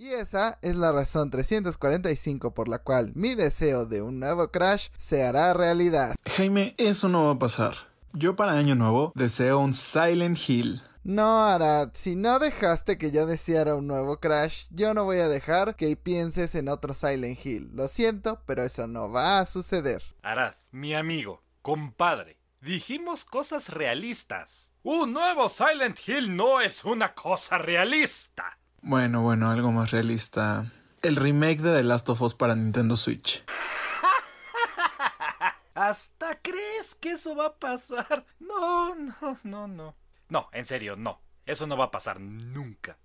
Y esa es la razón 345 por la cual mi deseo de un nuevo Crash se hará realidad. Jaime, eso no va a pasar. Yo para Año Nuevo deseo un Silent Hill. No, Arad, si no dejaste que yo deseara un nuevo Crash, yo no voy a dejar que pienses en otro Silent Hill. Lo siento, pero eso no va a suceder. Arad, mi amigo, compadre, dijimos cosas realistas. Un nuevo Silent Hill no es una cosa realista. Bueno, bueno, algo más realista. El remake de The Last of Us para Nintendo Switch. ¿Hasta crees que eso va a pasar? No, no, no, no. No, en serio, no. Eso no va a pasar nunca.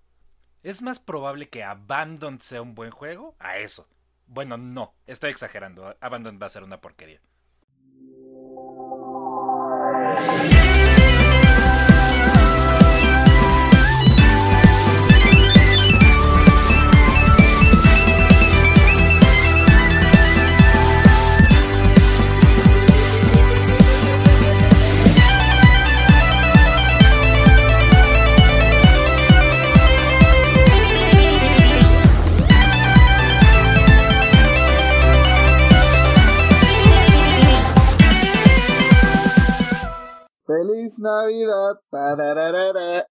¿Es más probable que Abandon sea un buen juego? A eso. Bueno, no, estoy exagerando. Abandon va a ser una porquería. ¡Feliz Navidad!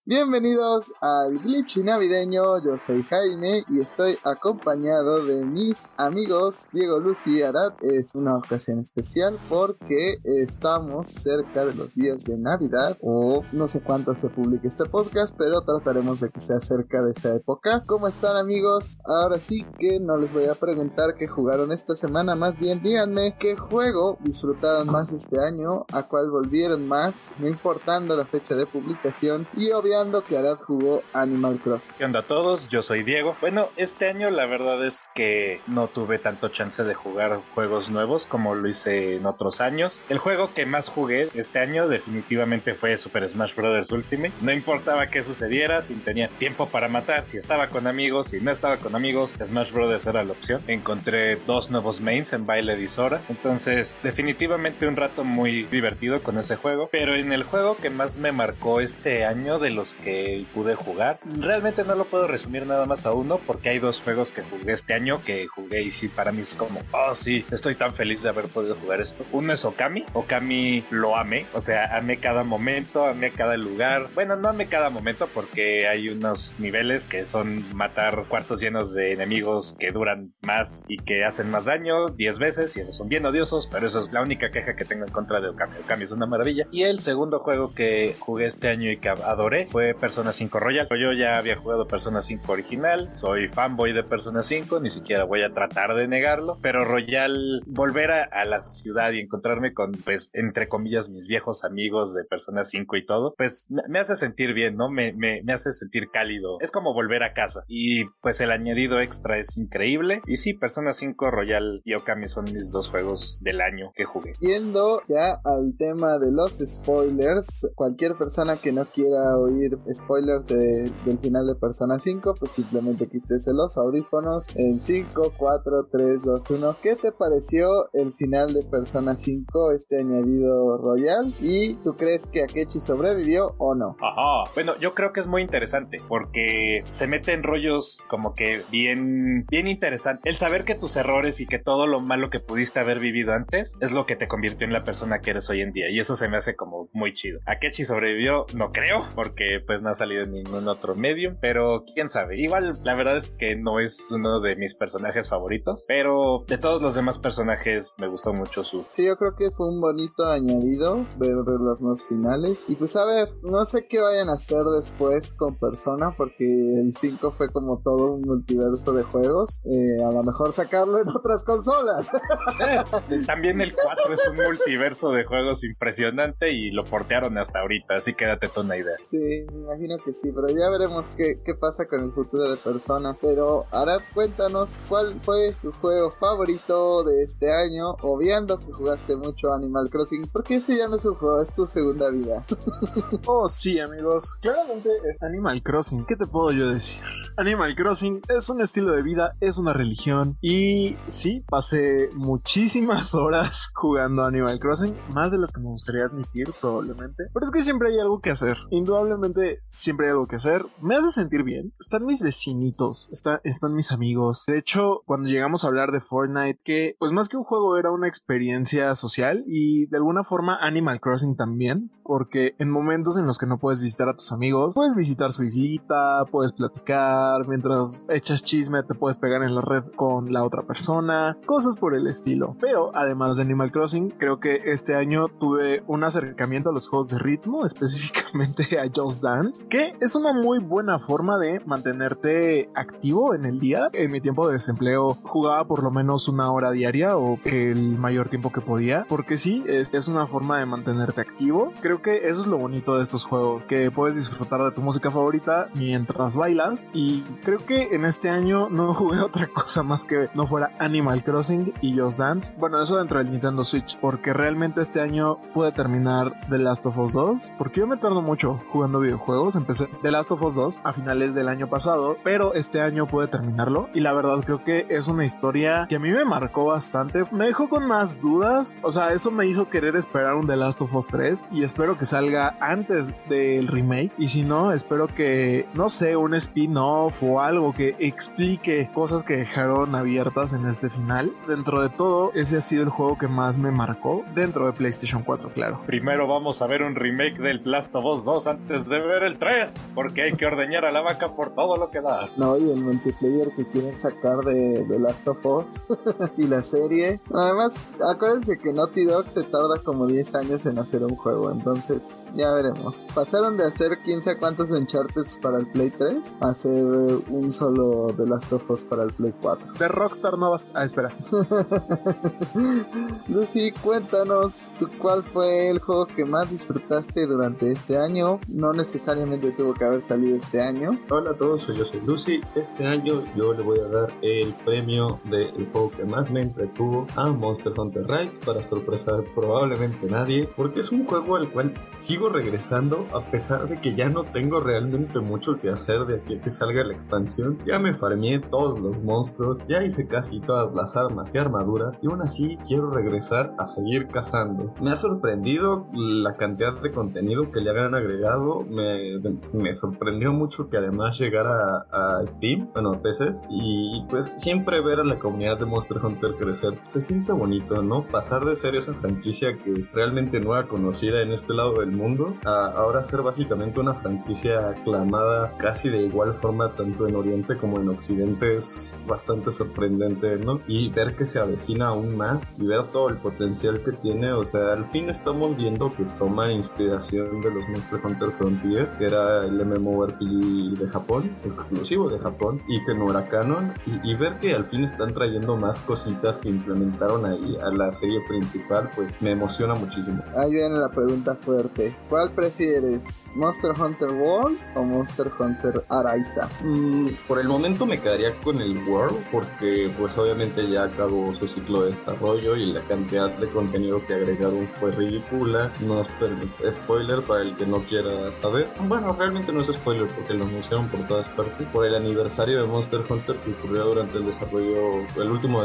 Bienvenidos al Glitchy Navideño. Yo soy Jaime y estoy acompañado de mis amigos Diego, Lucy y Arad. Es una ocasión especial porque estamos cerca de los días de Navidad o no sé cuánto se publique este podcast, pero trataremos de que sea cerca de esa época. ¿Cómo están amigos? Ahora sí que no les voy a preguntar qué jugaron esta semana, más bien díganme qué juego disfrutaron más este año, a cuál volvieron más no importando la fecha de publicación y obviando que Arad jugó Animal Crossing. ¿Qué onda a todos? Yo soy Diego. Bueno, este año la verdad es que no tuve tanto chance de jugar juegos nuevos como lo hice en otros años. El juego que más jugué este año definitivamente fue Super Smash Bros. Ultimate. No importaba qué sucediera, si tenía tiempo para matar, si estaba con amigos, si no estaba con amigos, Smash Bros. era la opción. Encontré dos nuevos mains en Baile de Sora. Entonces, definitivamente un rato muy divertido con ese juego. Pero en el juego que más me marcó este año de los que pude jugar, realmente no lo puedo resumir nada más a uno porque hay dos juegos que jugué este año que jugué y sí, para mí es como, oh sí, estoy tan feliz de haber podido jugar esto. Uno es Okami, Okami lo amé, o sea, amé cada momento, amé cada lugar. Bueno, no amé cada momento porque hay unos niveles que son matar cuartos llenos de enemigos que duran más y que hacen más daño 10 veces y esos son bien odiosos, pero eso es la única queja que tengo en contra de Okami. Okami es una maravilla. Y el segundo juego que jugué este año y que adoré fue Persona 5 Royal. Yo ya había jugado Persona 5 original, soy fanboy de Persona 5, ni siquiera voy a tratar de negarlo, pero Royal, volver a, la ciudad y encontrarme con, pues, entre comillas, mis viejos amigos de Persona 5 y todo, pues me, hace sentir bien, ¿no? Me, me, me hace sentir cálido. Es como volver a casa. Y pues el añadido extra es increíble. Y sí, Persona 5 Royal y Okami son mis dos juegos del año que jugué. Yendo ya al tema de los spoilers spoilers. Cualquier persona que no quiera oír spoilers del final de Persona 5, pues simplemente quítese los audífonos en 5, 4, 3, 2, 1. ¿Qué te pareció el final de Persona 5, este añadido royal? ¿Y tú crees que Akechi sobrevivió o no? Ajá. Bueno, yo creo que es muy interesante porque se mete en rollos como que bien, bien interesante. El saber que tus errores y que todo lo malo que pudiste haber vivido antes es lo que te convirtió en la persona que eres hoy en día. Y eso se me hace como muy chido. Akechi sobrevivió, no creo, porque pues no ha salido en ningún otro medio, pero quién sabe. Igual la verdad es que no es uno de mis personajes favoritos, pero de todos los demás personajes me gustó mucho su. Sí, yo creo que fue un bonito añadido ver, los nuevos finales. Y pues a ver, no sé qué vayan a hacer después con Persona, porque el 5 fue como todo un multiverso de juegos. Eh, a lo mejor sacarlo en otras consolas. También el 4 es un multiverso de juegos impresionante y lo portearon hasta ahorita, así que date tú una idea. Sí, me imagino que sí, pero ya veremos qué, qué pasa con el futuro de Persona. Pero Arad, cuéntanos cuál fue tu juego favorito de este año, obviando que jugaste mucho Animal Crossing, porque ese ya no es un juego, es tu segunda vida. oh, sí, amigos, claramente es Animal Crossing, ¿qué te puedo yo decir? Animal Crossing es un estilo de vida, es una religión, y sí, pasé muchísimas horas jugando Animal Crossing, más de las que me gustaría admitir probablemente. Pero es que siempre hay algo que hacer. Indudablemente siempre hay algo que hacer. Me hace sentir bien. Están mis vecinitos, está, están mis amigos. De hecho, cuando llegamos a hablar de Fortnite, que pues más que un juego era una experiencia social y de alguna forma Animal Crossing también, porque en momentos en los que no puedes visitar a tus amigos, puedes visitar su islita, puedes platicar, mientras echas chisme te puedes pegar en la red con la otra persona, cosas por el estilo. Pero además de Animal Crossing, creo que este año tuve un acercamiento a los juegos de ritmo, específicamente a Just Dance, que es una muy buena forma de mantenerte activo en el día. En mi tiempo de desempleo jugaba por lo menos una hora diaria o el mayor tiempo que podía, porque sí, es, una forma de mantenerte activo. Creo que eso es lo bonito de estos juegos, que puedes disfrutar de tu música favorita mientras bailas y creo que en este año no jugué otra cosa más que no fuera Animal Crossing y Just Dance. Bueno, eso dentro del Nintendo Switch, porque realmente este año pude terminar The Last of Us 2, porque yo me tardo mucho jugando videojuegos. Empecé The Last of Us 2 a finales del año pasado, pero este año pude terminarlo y la verdad creo que es una historia que a mí me marcó bastante. Me dejó con más dudas, o sea, eso me hizo querer esperar un The Last of Us 3 y espero que salga antes del remake y si no, espero que, no sé, un spin-off o algo que explique cosas que dejaron abiertas en este final. Dentro de todo, ese ha sido el juego que más me marcó dentro de PlayStation 4, claro. Primero vamos a ver un remake del Last of Us 2 antes de ver el 3, porque hay que ordeñar a la vaca por todo lo que da. No, y el multiplayer que quieren sacar de The Last of Us y la serie. Además, acuérdense que Naughty Dog se tarda como 10 años en hacer un juego, entonces ya veremos. Pasaron de hacer quién sabe cuántos Uncharted para el Play 3 a hacer un solo The Last of Us para el Play 4. De Rockstar no vas a esperar. Lucy, cuéntanos ¿tú cuál fue el juego que más disfrutaste durante este año. No necesariamente tuvo que haber salido este año. Hola a todos, yo soy Lucy. Este año yo le voy a dar el premio del juego que más me entretuvo a Monster Hunter Rise para sorpresa de probablemente nadie, porque es un juego al cual sigo regresando a pesar de que ya no tengo realmente mucho que hacer de aquí a que salga la expansión. Ya me farmeé todos los monstruos, ya hice casi todas las armas y armaduras y aún así quiero regresar a seguir cazando. Me ha sorprendido la cantidad de contenido que le han agregado, me, me sorprendió mucho que además llegara a, a Steam, bueno, a PCs, y pues siempre ver a la comunidad de Monster Hunter crecer, se siente bonito, ¿no? Pasar de ser esa franquicia que realmente no era conocida en este lado del mundo a ahora ser básicamente una franquicia aclamada casi de igual forma tanto en Oriente como en Occidente es bastante sorprendente, ¿no? Y ver que se avecina aún más y ver todo el potencial que tiene, o sea, al fin estamos viendo que toma inspiración de los Monster Hunter Frontier, que era el MMORPG de Japón, exclusivo de Japón, y que no era canon, y, y ver que al fin están trayendo más cositas que implementaron ahí a la serie principal, pues me emociona muchísimo. Ahí viene la pregunta fuerte. ¿Cuál prefieres? ¿Monster Hunter World o Monster Hunter Araiza? Mm, por el momento me quedaría con el World porque pues obviamente ya acabó su ciclo de desarrollo y la cantidad de contenido que agregaron fue ridícula. No es spoiler para el que no quiera saber. Bueno, realmente no es spoiler porque lo anunciaron por todas partes. Por el aniversario de Monster Hunter que ocurrió durante el desarrollo, el último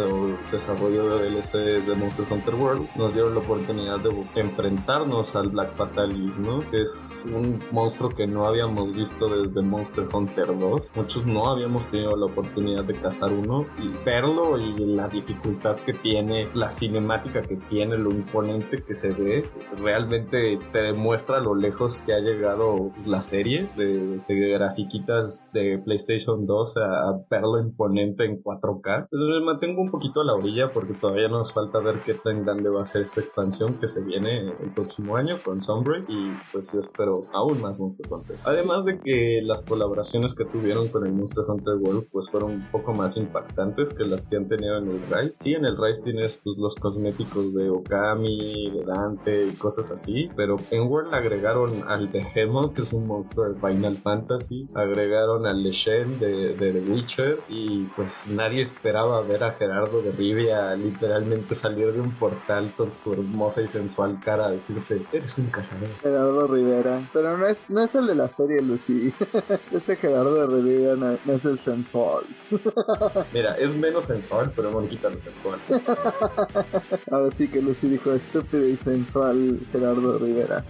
desarrollo de DLC de Monster Hunter World, nos dieron la oportunidad de enfrentarnos al Black Fatalis, ¿no? Que es un monstruo que no habíamos visto desde Monster Hunter 2. Muchos no habíamos tenido la oportunidad de cazar uno y verlo y la dificultad que tiene, la cinemática que tiene, lo imponente que se ve, realmente te demuestra lo lejos que ha llegado la serie de, de grafiquitas de PlayStation 2 a, verlo imponente en 4K. Entonces me mantengo un poquito a la orilla porque todavía nos falta ver qué tan grande va a ser esta expansión que se viene el próximo año con Sunbreak y pues yo espero aún más Monster Hunter. Además de que las colaboraciones que tuvieron con el Monster Hunter World pues fueron un poco más impactantes que las que han tenido en el Rise. Sí, en el Rise tienes pues los cosméticos de Okami, de Dante y cosas así, pero en World agregaron al Behemoth, que es un monstruo de Final Fantasy, agregaron al Leshen de, de The Witcher y pues nadie esperaba ver a Gerardo de Rivia literalmente salir de un portal con su hermosa y sensual cara a decirte, eres un cazador. Gerardo Rivera. Pero no es, no es el de la serie, Lucy. Ese Gerardo de Rivera no, no es el sensual. Mira, es menos sensual, pero no quita lo sensual. Ahora sí que Lucy dijo estúpido y sensual Gerardo Rivera.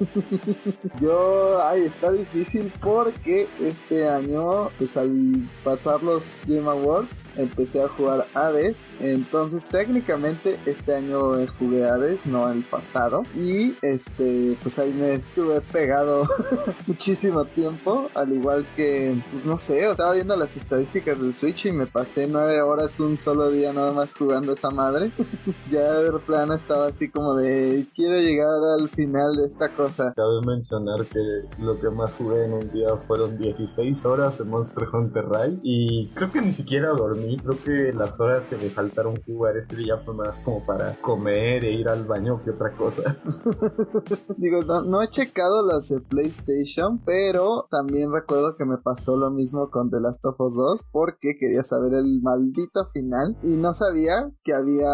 Yo, ay, está difícil porque este año, pues al pasar los Game Awards, empecé a jugar Hades. Entonces, técnicamente, este año jugué Hades, no el pasado. Y este, pues ahí me estuve pegado muchísimo tiempo, al igual que, pues no sé, estaba viendo las estadísticas del Switch y me pasé nueve horas un solo día nada más jugando esa madre. ya de plano estaba así como de, quiero llegar al final de esta cosa. Cabe mencionar que lo que más jugué en un día fueron 16 horas en Monster Hunter Rise y creo que ni siquiera dormí, creo que las horas que me faltaron jugar este día fue más como para comer e ir al baño que otra cosa. Digo, no, no he checado las de PlayStation, pero también recuerdo que me pasó lo mismo con The Last of Us 2 porque quería saber el maldito final y no sabía que había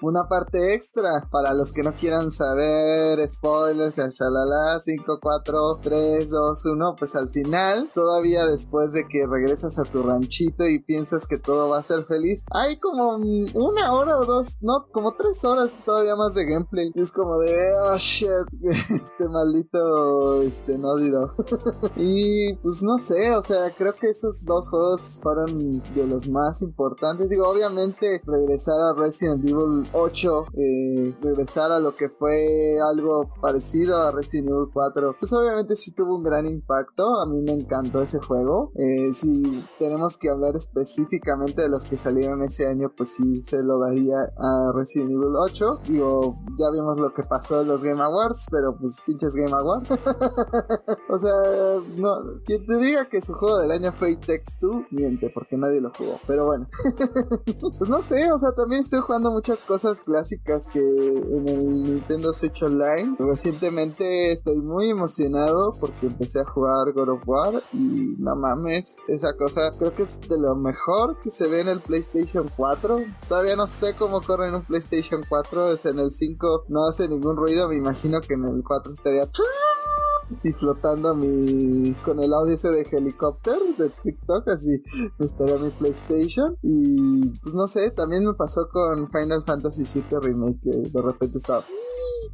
una parte extra para los que no quieran saber spoilers, shalala, 5, 4, 3, 2, 1, pues al final, todavía después de que regresas a tu ranchito y piensas que todo va a ser feliz, hay como una hora o dos, no, como tres horas todavía más de gameplay. Y es como de, oh shit, este maldito, este, no diró. y pues no sé, o sea, creo que esos dos juegos fueron de los más importantes. Digo, obviamente regresar a Resident Evil 8, eh, regresar a lo que fue algo parecido a Resident Evil 4, pues obviamente sí tuvo un gran impacto. A mí me encantó ese juego. Eh, si tenemos que hablar específicamente de los que salieron ese año, pues sí se lo daría a Resident Evil 8. Digo, ya vimos lo que pasó en los Game Awards, pero pues pinches Game Awards. o sea, no, quien te diga que su juego del año fue It Takes Two, miente, porque nadie lo jugó. Pero bueno, pues no sé, o sea, también estoy jugando muchas cosas clásicas que en el Nintendo Switch Online. Recientemente estoy muy emocionado porque empecé a jugar God of War y no mames, esa cosa creo que es de lo mejor que se ve en el PlayStation 4. Todavía no sé cómo corre en un PlayStation 4, es en el 5 no hace ningún ruido, me imagino que en el 4 estaría y flotando mi con el audio ese de helicóptero de TikTok, así estaría mi PlayStation. Y pues no sé, también me pasó con Final Fantasy VII Remake, de repente estaba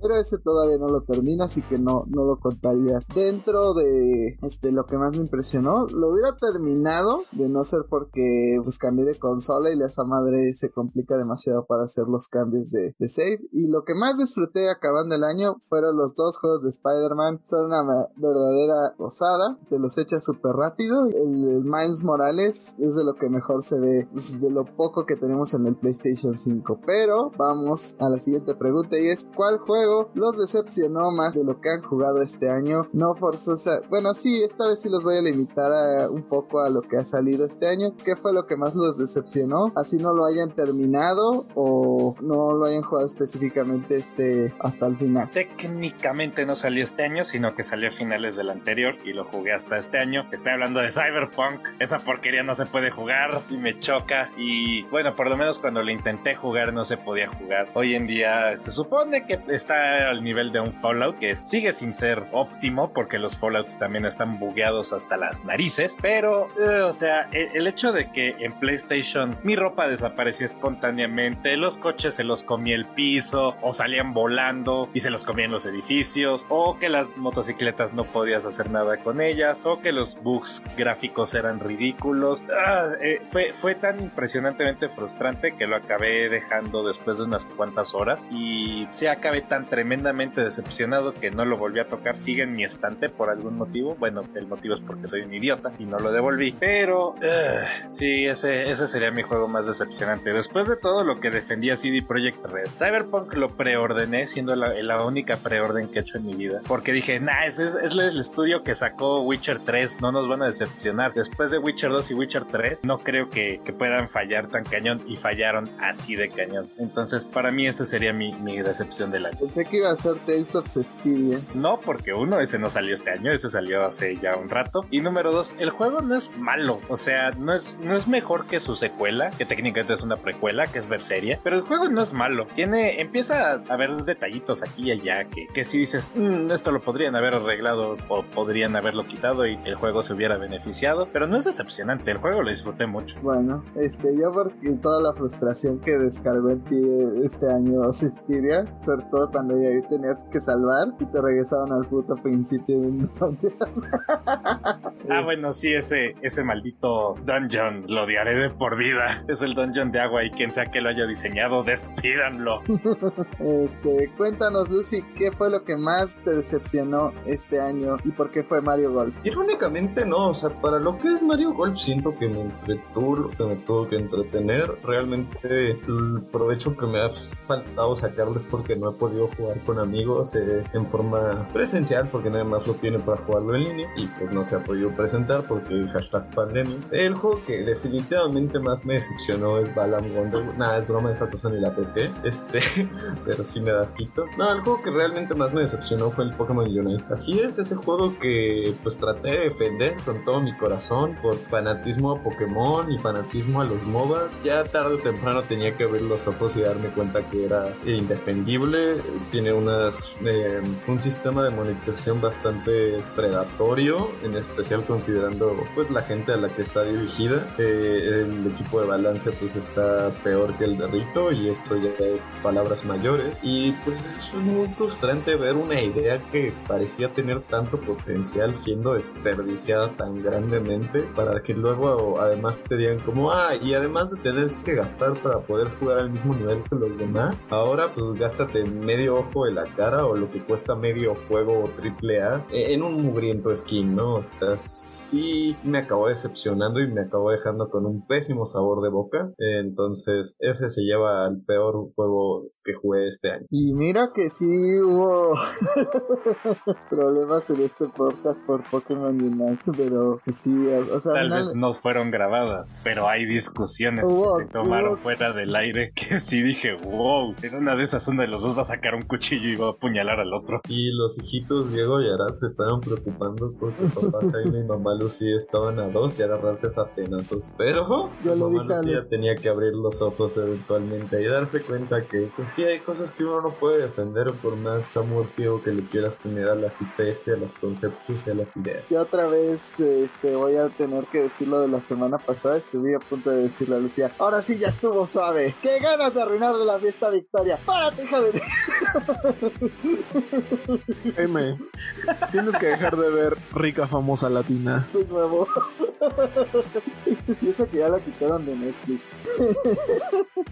pero ese todavía no lo termina, así que no, no lo contaría. Dentro de este, lo que más me impresionó, lo hubiera terminado de no ser porque pues cambié de consola y esa madre se complica demasiado para hacer los cambios de, de save. Y lo que más disfruté acabando el año fueron los dos juegos de Spider-Man. Son una verdadera gozada, te los echas súper rápido. El, Miles Morales es de lo que mejor se ve, pues, de lo poco que tenemos en el PlayStation 5. Pero vamos a la siguiente pregunta y es ¿cuál juego los decepcionó más de lo que han jugado este año. No forzosa. Bueno, sí, esta vez sí los voy a limitar a, un poco a lo que ha salido este año. ¿Qué fue lo que más los decepcionó? Así no lo hayan terminado o no lo hayan jugado específicamente este hasta el final. Técnicamente no salió este año, sino que salió a finales del anterior y lo jugué hasta este año. Estoy hablando de Cyberpunk. Esa porquería no se puede jugar y me choca. Y bueno, por lo menos cuando lo intenté jugar no se podía jugar. Hoy en día se supone que está al nivel de un Fallout que sigue sin ser óptimo porque los Fallouts también están bugueados hasta las narices. Pero, eh, o sea, el, el, hecho de que en PlayStation mi ropa desaparecía espontáneamente, los coches se los comía el piso o salían volando y se los comían los edificios, o que las motocicletas no podías hacer nada con ellas, o que los bugs gráficos eran ridículos. Ah, eh, fue, fue tan impresionantemente frustrante que lo acabé dejando después de unas cuantas horas y se acabé tan tremendamente decepcionado que no lo volví a tocar. Sigue en mi estante por algún motivo. Bueno, el motivo es porque soy un idiota y no lo devolví. Pero uh, sí, ese, ese sería mi juego más decepcionante. Después de todo lo que defendía CD Projekt Red, Cyberpunk lo preordené, siendo la, la, única preorden que he hecho en mi vida. Porque dije, nah, ese es, es el estudio que sacó Witcher 3, no nos van a decepcionar. Después de Witcher 2 y Witcher 3, no creo que, que puedan fallar tan cañón y fallaron así de cañón. Entonces, para mí, esa sería mi, mi decepción del año. Pensé que iba a ser Tales of Cestiria. No, porque uno, ese no salió este año, ese salió hace ya un rato. Y número dos, el juego no es malo. O sea, no es, no es mejor que su secuela, que técnicamente es una precuela, que es Berseria. Pero el juego no es malo. Tiene, empieza a haber detallitos aquí y allá que, que si dices, mmm, esto lo podrían haber arreglado o podrían haberlo quitado y el juego se hubiera beneficiado. Pero no es decepcionante, el juego lo disfruté mucho. Bueno, este, yo porque toda la frustración que descargué en ti este año Cestiria, sobre todo cuando ya tenías que salvar y te regresaban al puto principio de un dungeon. Ah, bueno, sí, ese, ese maldito dungeon lo odiaré de por vida. Es el dungeon de agua y quien sea que lo haya diseñado, despídanlo. Este, cuéntanos, Lucy, ¿qué fue lo que más te decepcionó este año y por qué fue Mario Golf? Irónicamente no, o sea, para lo que es Mario Golf siento que me entretuvo, que me tuvo que entretener. Realmente el provecho que me ha faltado sacarles porque no he podido jugar con amigos eh, en forma presencial porque nada más lo tiene para jugarlo en línea y pues no se ha podido presentar porque hashtag pandemia. El juego que definitivamente más me decepcionó es Balam Wonder. Nada, es broma, esa cosa ni la PT. Este, pero sí me da asquito. No, el juego que realmente más me decepcionó fue el Pokémon Unite. Así es, ese juego que pues traté de defender con todo mi corazón por fanatismo a Pokémon y fanatismo a los MOBAs. Ya tarde o temprano tenía que abrir los ojos y darme cuenta que era indefendible. Tiene unas eh, un sistema de monetización bastante predatorio, en especial considerando pues la gente a la que está dirigida. Eh, el equipo de balance pues está peor que el de Rito y esto ya es palabras mayores. Y pues es muy frustrante ver una idea que parecía tener tanto potencial siendo desperdiciada tan grandemente para que luego además te digan como, ah, y además de tener que gastar para poder jugar al mismo nivel que los demás, ahora pues gástate medio ojo de la cara o lo que cuesta medio juego triple A en un mugriento skin, ¿no? O sea, sí me acabó decepcionando y me acabó dejando con un pésimo sabor de boca. Entonces, ese se lleva al peor juego que jugué este año. Y mira que sí hubo problemas en este podcast por Pokémon Unite, pero sí, o sea, tal vez no fueron grabadas, pero hay discusiones que se tomaron fuera del aire que sí dije, wow, en una de esas uno de los dos va a sacar un cuchillo y va a apuñalar al otro. Y los hijitos Diego y Arad se estaban preocupando porque papá Jaime y mamá Lucía estaban a dos y agarrarse a penazos, pero Yo mamá Lucía tenía que abrir los ojos eventualmente y darse cuenta que pues sí hay cosas que uno no puede defender por más amor ciego que le quieras tener a las IPs, a los conceptos y a las ideas. Y otra vez este, voy a tener que decir lo de la semana pasada, estuve a punto de decirle a Lucía, ahora sí ya estuvo suave, qué ganas de arruinarle la fiesta a Victoria, párate hija de... M, tienes que dejar de ver rica famosa latina. De nuevo. y eso que ya la quitaron de Netflix.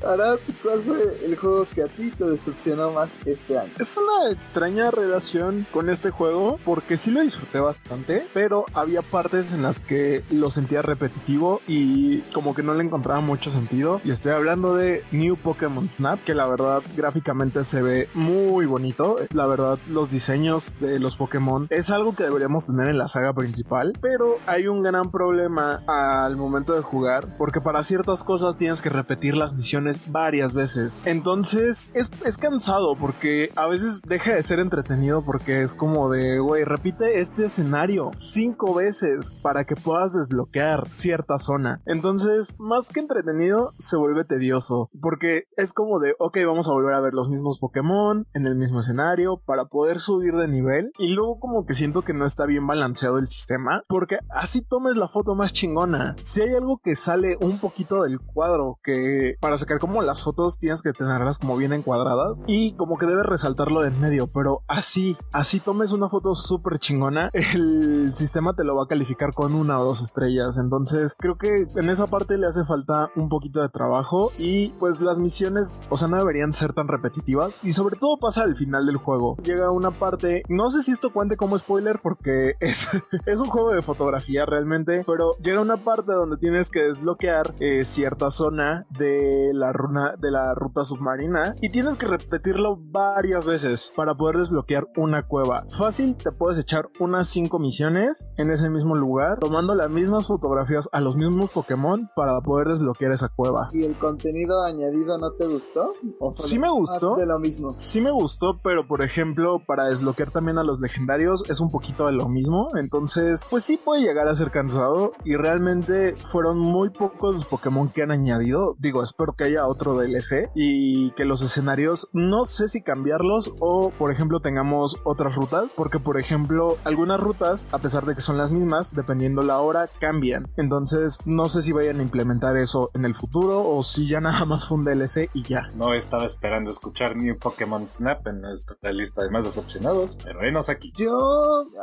Ahora, ¿cuál fue el juego que a ti te decepcionó más este año? Es una extraña relación con este juego porque sí lo disfruté bastante, pero había partes en las que lo sentía repetitivo y como que no le encontraba mucho sentido. Y estoy hablando de New Pokémon Snap, que la verdad gráficamente se ve muy bonito. La verdad, los diseños de los Pokémon es algo que deberíamos tener en la saga principal, pero hay un gran problema al momento de jugar porque para ciertas cosas tienes que repetir las misiones varias veces. Entonces es, es cansado porque a veces deja de ser entretenido porque es como de, güey, repite este escenario cinco veces para que puedas desbloquear cierta zona. Entonces, más que entretenido, se vuelve tedioso porque es como de, ok, vamos a volver a ver los mismos Pokémon en el mismo escenario para poder subir de nivel y luego como que siento que no está bien balanceado el sistema porque así tomes la foto más chingona. Si hay algo que sale un poquito del cuadro que para sacar como las fotos tienes que tenerlas como bien encuadradas y como que debes resaltarlo en medio, pero así, así tomes una foto súper chingona, el sistema te lo va a calificar con una o dos estrellas. Entonces creo que en esa parte le hace falta un poquito de trabajo y pues las misiones, o sea, no deberían ser tan repetitivas y sobre todo pasa al final del juego. Llega una parte, no sé si esto cuente como spoiler porque es, es un juego de fotografía realmente, pero llega una parte donde tienes que desbloquear eh, cierta zona de la runa de la ruta submarina y tienes que repetirlo varias veces para poder desbloquear una cueva. Fácil, te puedes echar unas 5 misiones en ese mismo lugar, tomando las mismas fotografías a los mismos Pokémon para poder desbloquear esa cueva. ¿Y el contenido añadido no te gustó? ¿O sí me gustó. De lo mismo. Sí me gustó, pero por ejemplo, para desbloquear también a los legendarios es un poquito de lo mismo. Entonces, pues sí puede llegar a ser cansado y realmente fueron muy pocos los Pokémon que han añadido. Digo, espero que haya otro DLC y que los escenarios no sé si cambiarlos o por ejemplo tengamos otras rutas porque por ejemplo algunas rutas a pesar de que son las mismas dependiendo la hora cambian. Entonces no sé si vayan a implementar eso en el futuro o si ya nada más fue un DLC y ya. No estaba esperando escuchar New Pokémon Snap en esta lista de más decepcionados, pero venos aquí. Yo,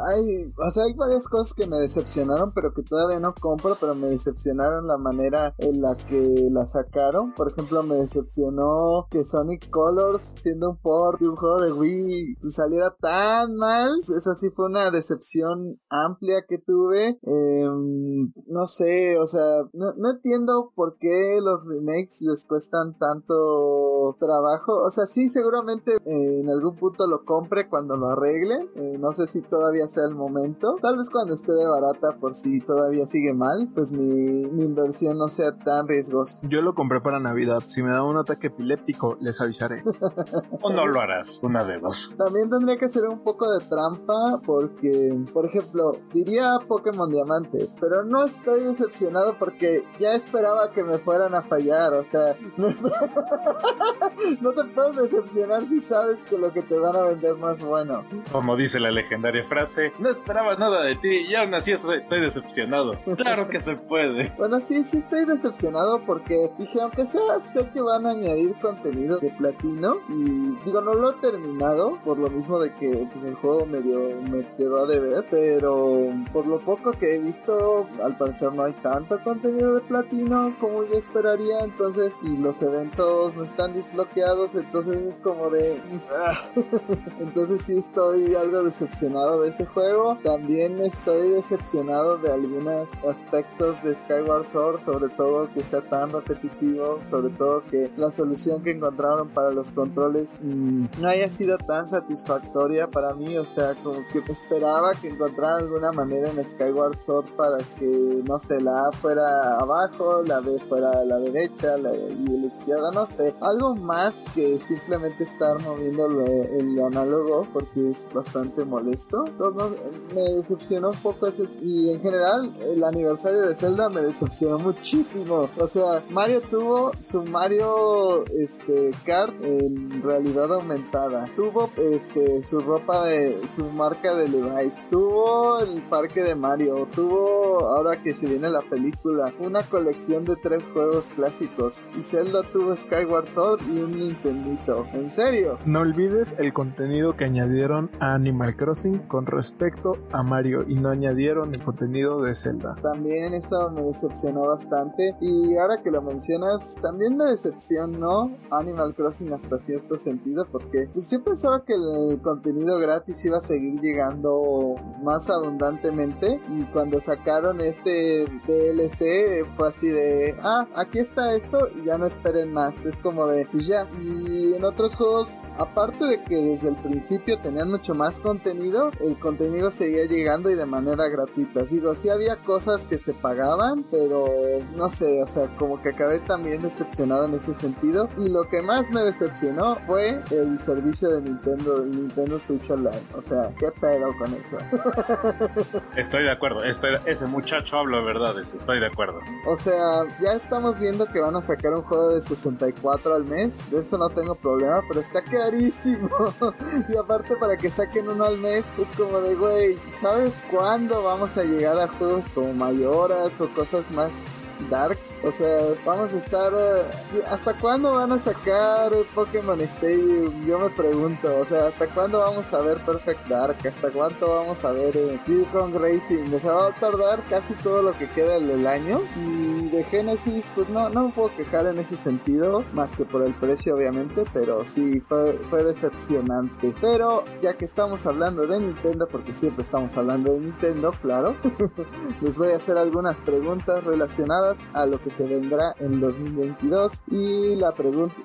hay, o sea, hay varias cosas que me decepcionaron, pero que todavía no compro, pero me decepcionaron la manera en la que la sacaron. Por ejemplo, me decepcionó que Sonic Colors, siendo un port de un juego de Wii, saliera tan mal. Esa sí fue una decepción amplia que tuve. Em, no sé, o sea, no entiendo por qué los remakes les cuestan tanto trabajo. O sea, sí, seguramente eh, en algún punto lo compre cuando lo arregle. Eh, no sé si todavía sea el momento. Tal vez cuando esté de barata, por si todavía sigue mal, pues mi, mi inversión no sea tan riesgosa. Yo lo compré para Navidad. Si me da un ataque epiléptico, les avisaré. o no lo harás, una de dos. También tendría que ser un poco de trampa porque, por ejemplo, diría Pokémon Diamante, pero no estoy decepcionado porque ya esperaba que me fueran a fallar. O sea, no, no te puedes decepcionar sabes que lo que te van a vender más bueno. Como dice la legendaria frase, no esperaba nada de ti y aún así estoy decepcionado. Claro que se puede. Bueno, sí, sí estoy decepcionado porque dije, aunque sea, sé que van a añadir contenido de platino y digo, no lo he terminado por lo mismo de que pues, el juego medio me quedó a deber, pero por lo poco que he visto, al parecer no hay tanto contenido de platino como yo esperaría, entonces, y los eventos no están desbloqueados, entonces es como entonces sí estoy algo decepcionado de ese juego, también estoy decepcionado de algunos aspectos de Skyward Sword, sobre todo que sea tan repetitivo, sobre todo que la solución que encontraron para los controles mm, no haya sido tan satisfactoria para mí, o sea, como que esperaba que encontraran alguna manera en Skyward Sword para que, no sé, la A fuera abajo, la B fuera a la derecha la, y la izquierda, no sé, algo más que simplemente estar moviendo lo- el análogo porque es bastante molesto. Entonces, me decepcionó un poco ese y en general el aniversario de Zelda me decepcionó muchísimo. O sea, Mario tuvo su Mario este Kart en realidad aumentada. Tuvo este su ropa de su marca de Levi's. Tuvo el parque de Mario. Tuvo ahora que se viene la película una colección de tres juegos clásicos y Zelda tuvo Skyward Sword y un Nintendito. En serio. No olvides el contenido que añadieron a Animal Crossing con respecto a Mario y no añadieron el contenido de Zelda. También eso me decepcionó bastante. Y ahora que lo mencionas, también me decepcionó Animal Crossing hasta cierto sentido. Porque pues yo pensaba que el contenido gratis iba a seguir llegando más abundantemente. Y cuando sacaron este DLC fue así de, ah, aquí está esto y ya no esperen más. Es como de, pues ya. Y en otros juegos, aparte de que desde el principio tenían mucho más contenido, el contenido seguía llegando y de manera gratuita. Digo, sí había cosas que se pagaban, pero no sé, o sea, como que acabé también decepcionado en ese sentido. Y lo que más me decepcionó fue el servicio de Nintendo, Nintendo Switch Online. O sea, qué pedo con eso. Estoy de acuerdo, estoy- ese muchacho habla verdades, estoy de acuerdo. O sea, ya estamos viendo que van a sacar un juego de 64 al mes. De eso no tengo problema, pero está carísimo. y aparte, para que saquen uno al mes, es como de, güey, ¿sabes cuándo vamos a llegar a juegos como Mayoras o cosas más darks? O sea, vamos a estar. eh, ¿Hasta cuándo van a sacar Pokémon Stadium? Yo me pregunto. O sea, ¿hasta cuándo vamos a ver Perfect Dark? ¿Hasta cuánto vamos a ver eh, Diddy Kong Racing? O sea, va a tardar casi todo lo que queda del año. Y de Genesis, pues no, no me puedo quejar en ese sentido, más que por el precio, obviamente, pero sí fue, fue decepcionante. Pero ya que estamos hablando de Nintendo, porque siempre estamos hablando de Nintendo, claro, les voy a hacer algunas preguntas relacionadas a lo que se vendrá en 2022. Y la,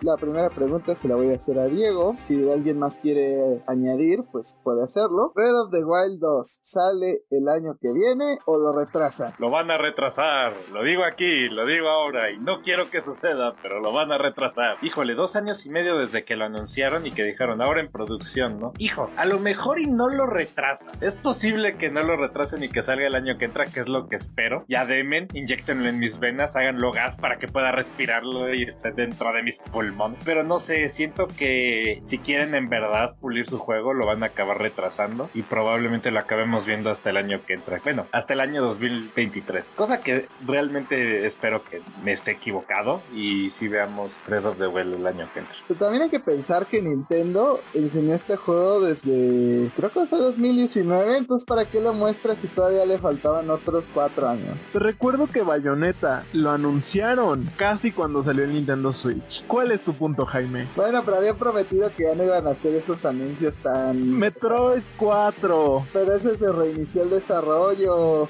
la primera pregunta se la voy a hacer a Diego. Si alguien más quiere añadir, pues puede hacerlo. Red of the Wild 2, ¿sale el año que viene o lo retrasan? Lo van a retrasar, lo digo aquí. Lo digo ahora y no quiero que suceda, pero lo van a retrasar. Híjole, dos años y medio desde que lo anunciaron y que dijeron ahora en producción, ¿no? Hijo, a lo mejor y no lo retrasa. Es posible que no lo retrasen y que salga el año que entra, que es lo que espero. Ya demen, inyectenlo en mis venas, háganlo gas para que pueda respirarlo y esté dentro de mis pulmones. Pero no sé, siento que si quieren en verdad pulir su juego, lo van a acabar retrasando y probablemente lo acabemos viendo hasta el año que entra. Bueno, hasta el año 2023. Cosa que realmente espero que me esté equivocado y si veamos Breath of the Wild el año que entra. Pero también hay que pensar que Nintendo enseñó este juego desde creo que fue 2019, entonces ¿para qué lo muestra si todavía le faltaban otros cuatro años? Te recuerdo que Bayonetta lo anunciaron casi cuando salió el Nintendo Switch. ¿Cuál es tu punto, Jaime? Bueno, pero había prometido que ya no iban a hacer esos anuncios tan... Metroid 4. Pero ese se reinició el desarrollo.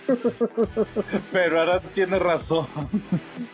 pero ahora tiene razón.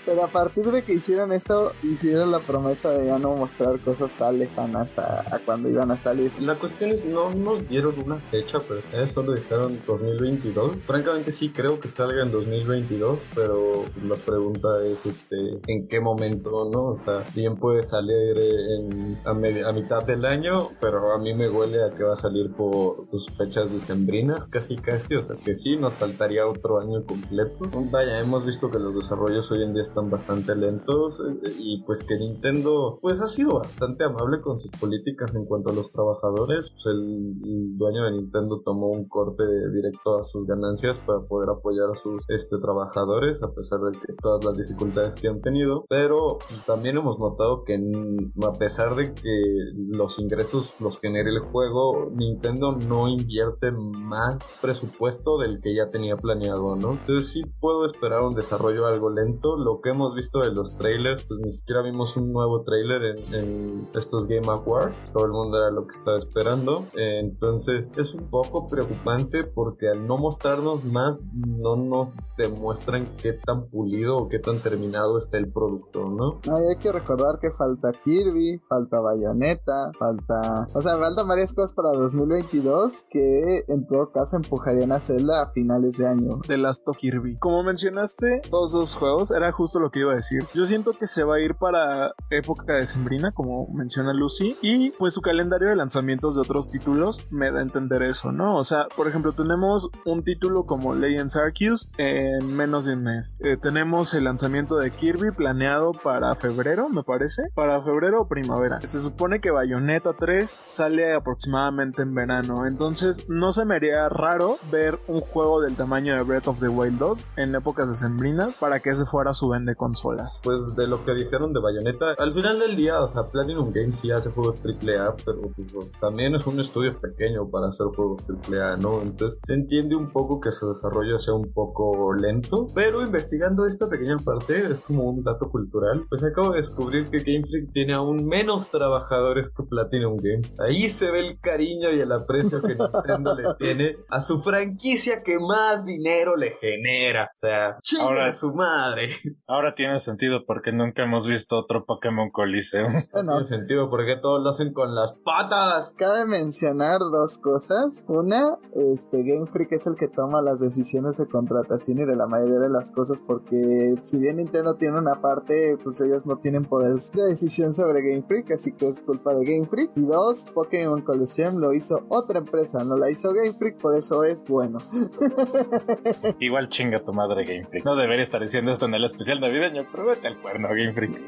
Pero a partir de que hicieron eso, hicieron la promesa de ya no mostrar cosas tan lejanas a, a cuando iban a salir. La cuestión es, no nos dieron una fecha per se, solo dijeron 2022. Francamente sí creo que salga en 2022, pero la pregunta es, este, ¿en qué momento, no? O sea, bien puede salir en, a, a mitad del año, pero a mí me huele a que va a salir por pues, fechas decembrinas, casi casi, o sea que sí, nos faltaría otro año completo. Vaya, hemos visto que los desarrollos hoy en día están bastante lentos eh, y pues que Nintendo pues ha sido bastante amable con sus políticas en cuanto a los trabajadores, pues el, el dueño de Nintendo tomó un corte directo a sus ganancias para poder apoyar a sus este, trabajadores a pesar de todas las dificultades que han tenido, pero también hemos notado que a pesar de que los ingresos los genere el juego, Nintendo no invierte más presupuesto del que ya tenía planeado, ¿no? Entonces sí puedo esperar un desarrollo algo lento. Lo que hemos visto de los trailers, pues ni siquiera vimos un nuevo trailer en, en estos Game Awards. Todo el mundo era lo que estaba esperando. Entonces es un poco preocupante porque al no mostrarnos más, no nos demuestran qué tan pulido o qué tan terminado está el producto, ¿no? hay que recordar que falta Kirby, falta Bayonetta, falta... O sea, faltan varias cosas para 2022 que en todo caso empujarían a Zelda a finales de año. The Last of Kirby. Como mencionaste, todos esos juegos, era justo lo que iba a decir. Yo siento que se va a ir para época decembrina, como menciona Lucy, y pues su calendario de lanzamientos de otros títulos me da a entender eso, ¿no? O sea, por ejemplo, tenemos un título como Legends Arceus en menos de un mes. Eh, tenemos el lanzamiento de Kirby planeado para febrero, me parece. Para febrero o primavera. Se supone que Bayonetta 3 sale aproximadamente en verano. Entonces no se me haría raro ver un juego del tamaño de Breath of the Wild 2 en épocas decembrinas para que ese fuera su vende consolas. Pues de lo que dijeron de Bayonetta, al final del día, o sea, Platinum Games sí hace juegos AAA, pero pues, también es un estudio pequeño para hacer juegos AAA, ¿no? Entonces se entiende un poco que su desarrollo sea un poco lento, pero investigando esta pequeña parte, es como un dato cultural, pues acabo de descubrir que Game Freak tiene aún menos trabajadores que Platinum Games. Ahí se ve el cariño y el aprecio que Nintendo le tiene a su franquicia que más dinero le genera. O sea, ahora su madre. Ahora tiene sentido porque nunca hemos visto otro Pokémon Coliseum. Bueno, tiene sentido porque todos lo hacen con las patas. Cabe mencionar dos cosas. Una, este Game Freak es el que toma las decisiones de contratación y de la mayoría de las cosas porque si bien Nintendo tiene una parte, pues ellos no tienen poder de decisión sobre Game Freak, así que es culpa de Game Freak. Y dos, Pokémon Coliseum lo hizo otra empresa, no la hizo Game Freak, por eso es bueno. Igual chinga tu madre Game Freak. No debería estar diciendo esto en el especial navideño, pero vete al cuerno Game Freak.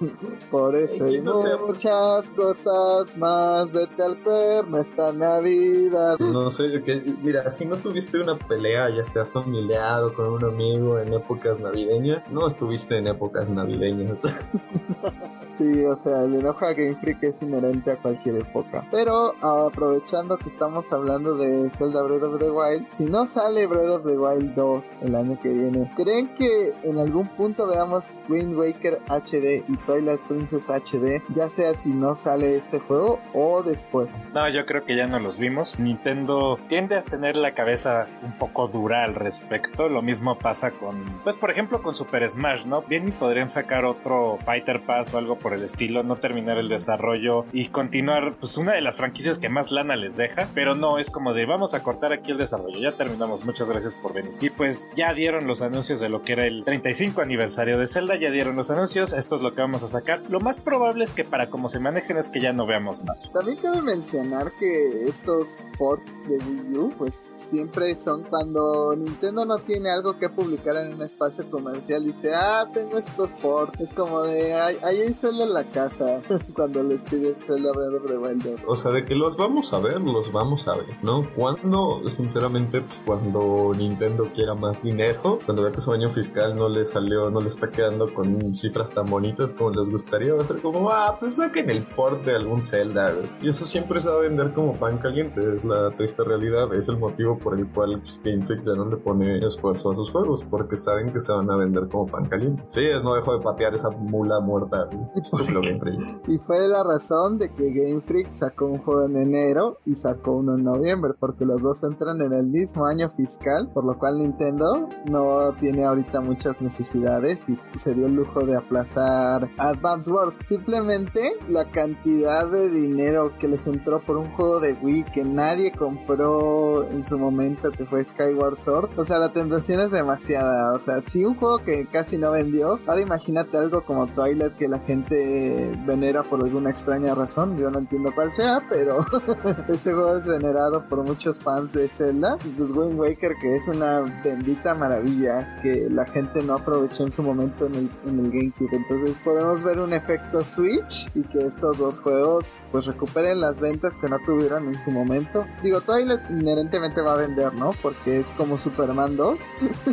por eso hay no muchas cosas más, vete al cuerno esta Navidad. No sé, que, mira, si no tuviste una pelea, ya sea familiar o con un amigo en épocas navideñas, no estuviste en épocas navideñas. Sí, o sea, el enojo a Game Freak es inherente a cualquier época. Pero aprovechando que estamos hablando de Zelda Breath of the Wild, si no sale Breath of the Wild 2 el año que viene, ¿creen que en algún punto veamos Wind Waker HD y Twilight Princess HD? Ya sea si no sale este juego o después. No, yo creo que ya no los vimos. Nintendo tiende a tener la cabeza un poco dura al respecto. Lo mismo pasa con, pues por ejemplo, con Super Smash, ¿no? Bien y podrían sacar otro Fighter Pass o algo por el estilo, no terminar el desarrollo y continuar, pues una de las franquicias que más lana les deja, pero no es como de vamos a cortar aquí el desarrollo, ya terminamos, muchas gracias por venir. Y pues ya dieron los anuncios de lo que era el 35 aniversario de Zelda, ya dieron los anuncios, esto es lo que vamos a sacar. Lo más probable es que para cómo se manejen es que ya no veamos más. También cabe mencionar que estos ports de Wii U, pues siempre son cuando Nintendo no tiene algo que publicar en un espacio comercial y dice, ah, tengo estos ports. Es como de, ahí hay Zelda en la casa cuando les pides of the Wild. O sea, de que los vamos a ver, los vamos a ver, ¿no? Cuando, sinceramente, pues cuando Nintendo quiera más dinero, cuando vea que su año fiscal no le salió, no le está quedando con cifras tan bonitas como les gustaría, va a ser como, ah, pues saquen el port de algún Zelda, Y eso siempre se va a vender como pan caliente, es la triste realidad, es el motivo por el cual pues, Game Freak ya no le pone esfuerzo a sus juegos, porque saben que se van a vender como pan caliente. Sí, es no dejo de patear esa mula muerta, y fue la razón de que Game Freak sacó un juego en enero y sacó uno en noviembre, porque los dos entran en el mismo año fiscal, por lo cual Nintendo no tiene ahorita muchas necesidades y se dio el lujo de aplazar Advance Wars. Simplemente la cantidad de dinero que les entró por un juego de Wii que nadie compró en su momento, que fue Skyward Sword. O sea, la tentación es demasiada. O sea, un juego que casi no vendió, ahora imagínate algo como Twilight que la gente venera por alguna extraña razón. Yo no entiendo cuál sea, pero ese juego es venerado por muchos fans de Zelda. Pues Wind Waker, que es una bendita maravilla que la gente no aprovechó en su momento en el, en el GameCube. Entonces podemos ver un efecto Switch y que estos dos juegos pues recuperen las ventas que no tuvieron en su momento. Digo, Twilight inherentemente va a vender, ¿no? Porque es como Superman 2.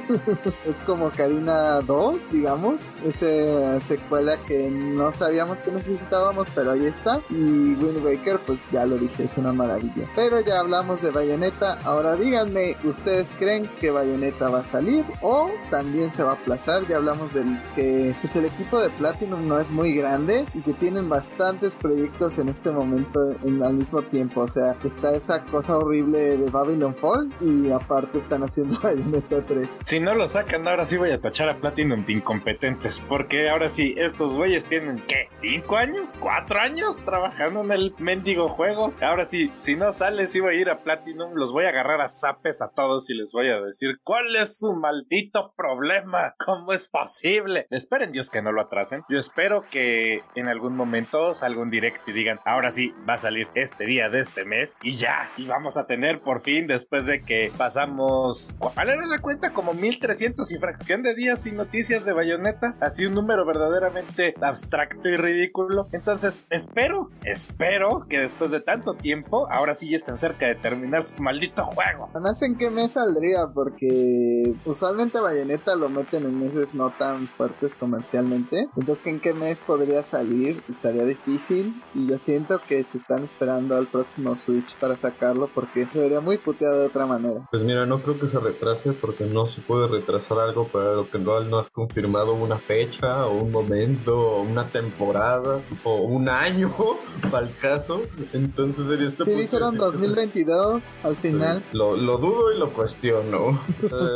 es como Karina 2, digamos. Esa secuela que no sabíamos que necesitábamos, pero ahí está. Y Wind Waker, pues ya lo dije, es una maravilla. Pero ya hablamos de Bayonetta. Ahora díganme, ¿ustedes creen que Bayonetta va a salir? O también se va a aplazar. Ya hablamos del que pues el equipo de Platinum no es muy grande y que tienen bastantes proyectos en este momento en, al mismo tiempo. O sea, está esa cosa horrible de Babylon Fall y aparte están haciendo Bayonetta 3. Si no lo sacan, ahora sí voy a tachar a Platinum de incompetentes. Porque ahora sí, estos güeyes tienen, ¿qué? ¿Cinco años? ¿Cuatro años trabajando en el mendigo juego? Ahora sí, si no sale, sí voy a ir a Platinum, los voy a agarrar a zapes a todos y les voy a decir, ¿cuál es su maldito problema? ¿Cómo es posible? Esperen Dios que no lo atrasen. Yo espero que en algún momento salga un direct y digan, ahora sí, va a salir este día de este mes y ya. Y vamos a tener por fin, después de que pasamos, ¿cuál era la cuenta? Como 1300 y fracción de días sin noticias de Bayonetta. Así un número verdaderamente abstracto y ridículo. Entonces, espero, espero que después de tanto tiempo, ahora sí ya estén cerca de terminar su maldito juego. Además, ¿en qué mes saldría? Porque usualmente Bayonetta lo meten en meses no tan fuertes comercialmente. Entonces, ¿en qué mes podría salir? Estaría difícil. Y yo siento que se están esperando al próximo Switch para sacarlo porque se vería muy puteado de otra manera. Pues mira, no creo que se retrase porque no se puede retrasar algo para lo que no, no has confirmado una fecha o un momento o una temporada o un año para el caso. Entonces sería este Sí, dijeron 2022 al final. Lo, lo, dudo y lo cuestiono.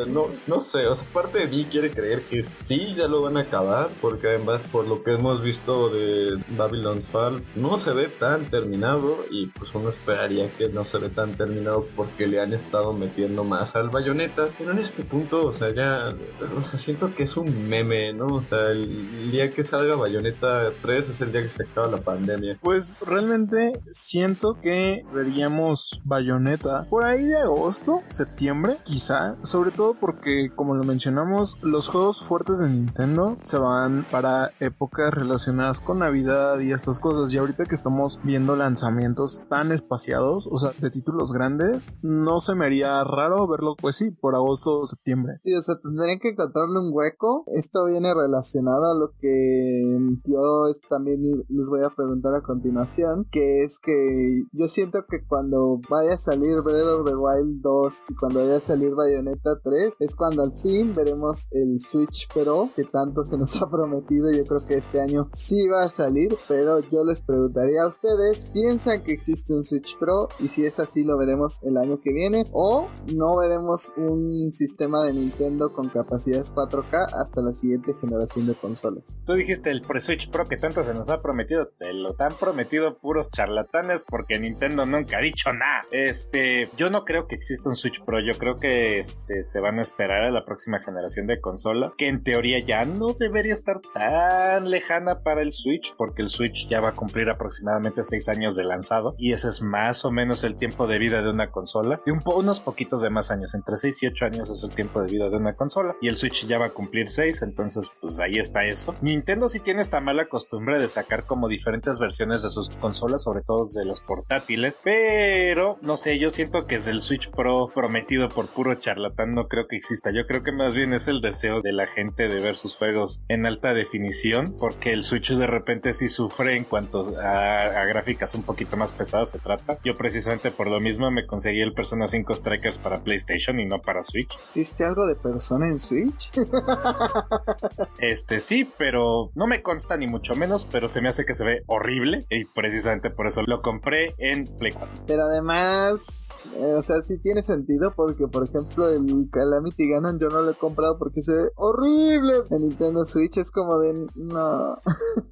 no, no sé, o sea, parte de mí quiere creer que sí, ya lo van a acabar porque además por lo que hemos visto de Babylon's Fall no se ve tan terminado y pues uno esperaría que no se ve tan terminado porque le han estado metiendo más al bayoneta. Pero en este punto, o sea, ya, o sea, siento que es un meme, ¿no? O sea, el día que salga Bayonetta 3 es el día que se acaba la pandemia. Pues realmente siento que veríamos Bayonetta por ahí de agosto, septiembre, quizá, sobre todo porque como lo mencionamos, los juegos fuertes de Nintendo se van para épocas relacionadas con Navidad y estas cosas y ahorita que estamos viendo lanzamientos tan espaciados, o sea, de títulos grandes, no se me haría raro verlo, pues sí, por agosto o septiembre. Sí, o sea, tendrían que encontrarle un hueco. Esto viene relacionado a lo que yo también les voy a preguntar a continuación, que es que yo siento que cuando vaya a salir Breath of the Wild 2 y cuando vaya a salir Bayonetta 3, es cuando al fin veremos el Switch Pro que tanto se nos ha prometido. Yo creo que este año sí va a salir, pero yo les preguntaría a ustedes, ¿piensan que existe un Switch Pro? Y si es así, lo veremos el año que viene o no veremos un sistema de Nintendo con capacidades 4K hasta la siguiente generación de consolas. Tú dijiste el pre-Switch Switch Pro que tanto se nos ha prometido, te lo han prometido puros charlatanes porque Nintendo nunca ha dicho nada. Este, yo no creo que exista un Switch Pro, yo creo que este, se van a esperar a la próxima generación de consola, que en teoría ya no debería estar tan lejana para el Switch, porque el Switch ya va a cumplir aproximadamente 6 años de lanzado, y ese es más o menos el tiempo de vida de una consola, y un unos poquitos de más años, entre 6 y 8 años es el tiempo de vida de una consola, y el Switch ya va a cumplir 6, entonces pues ahí está eso. Nintendo sí tiene esta mala costumbre de sacar como diferentes versiones de sus consolas, sobre todo de las portátiles, pero no sé, yo siento que es el Switch Pro prometido por puro charlatán, no creo que exista, yo creo que más bien es el deseo de la gente de ver sus juegos en alta definición, porque el Switch de repente sí sufre en cuanto a, gráficas un poquito más pesadas se trata. Yo precisamente por lo mismo me conseguí el Persona 5 Strikers para PlayStation y no para Switch. ¿Existe algo de Persona en Switch? este sí, pero no me consta ni mucho menos, pero se me hace que se ve horrible y precisamente por eso lo compré en Play 4. Pero además, eh, o sea, sí tiene sentido porque por ejemplo el Calamity Ganon yo no lo he comprado porque se ve horrible. En Nintendo Switch es como de no.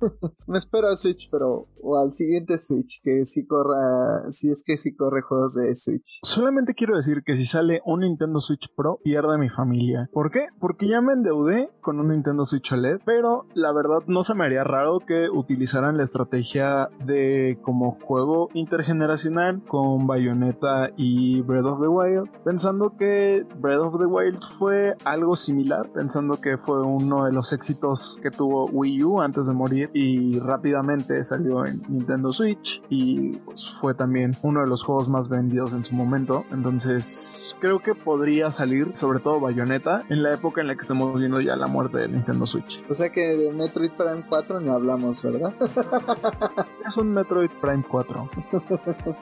me espero a Switch, pero o al siguiente Switch que sí corra, si es que sí corre juegos de Switch. Solamente quiero decir que si sale un Nintendo Switch Pro pierde mi familia. ¿Por qué? Porque ya me endeudé con un Nintendo Switch OLED, pero la verdad no se me haría raro que utilizaran la estrategia de como juego intergeneracional con Bayonetta y Breath of the Wild, pensando que Breath of the Wild fue algo similar, pensando que fue uno de los éxitos que tuvo Wii U antes de morir y rápidamente salió en Nintendo Switch y pues, fue también uno de los juegos más vendidos en su momento. Entonces creo que podría salir sobre todo Bayonetta en la época en la que estamos viendo ya la muerte de Nintendo Switch. O sea que de Metroid Prime 4 ni hablamos, ¿verdad? es un Metroid Prime 4.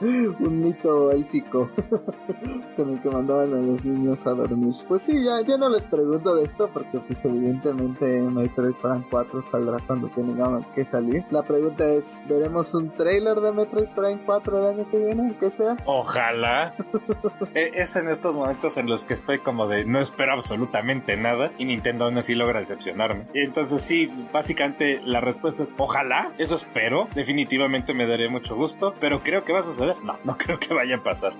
un mito élfico con el que mandaban a los niños a dormir. Pues sí, ya, ya no les pregunto de esto porque pues evidentemente Metroid Prime 4 saldrá cuando tenga que salir. La pregunta es, ¿veremos un trailer de Metroid Prime 4 el año que viene, aunque sea? Ojalá. E, es en estos momentos en los que estoy como de no espero absolutamente nada y Nintendo aún así logra decepcionarme. Entonces sí, básicamente la respuesta es ojalá, eso espero, definitivamente me daría mucho gusto, pero creo que va a suceder. No, no creo que vaya a pasar.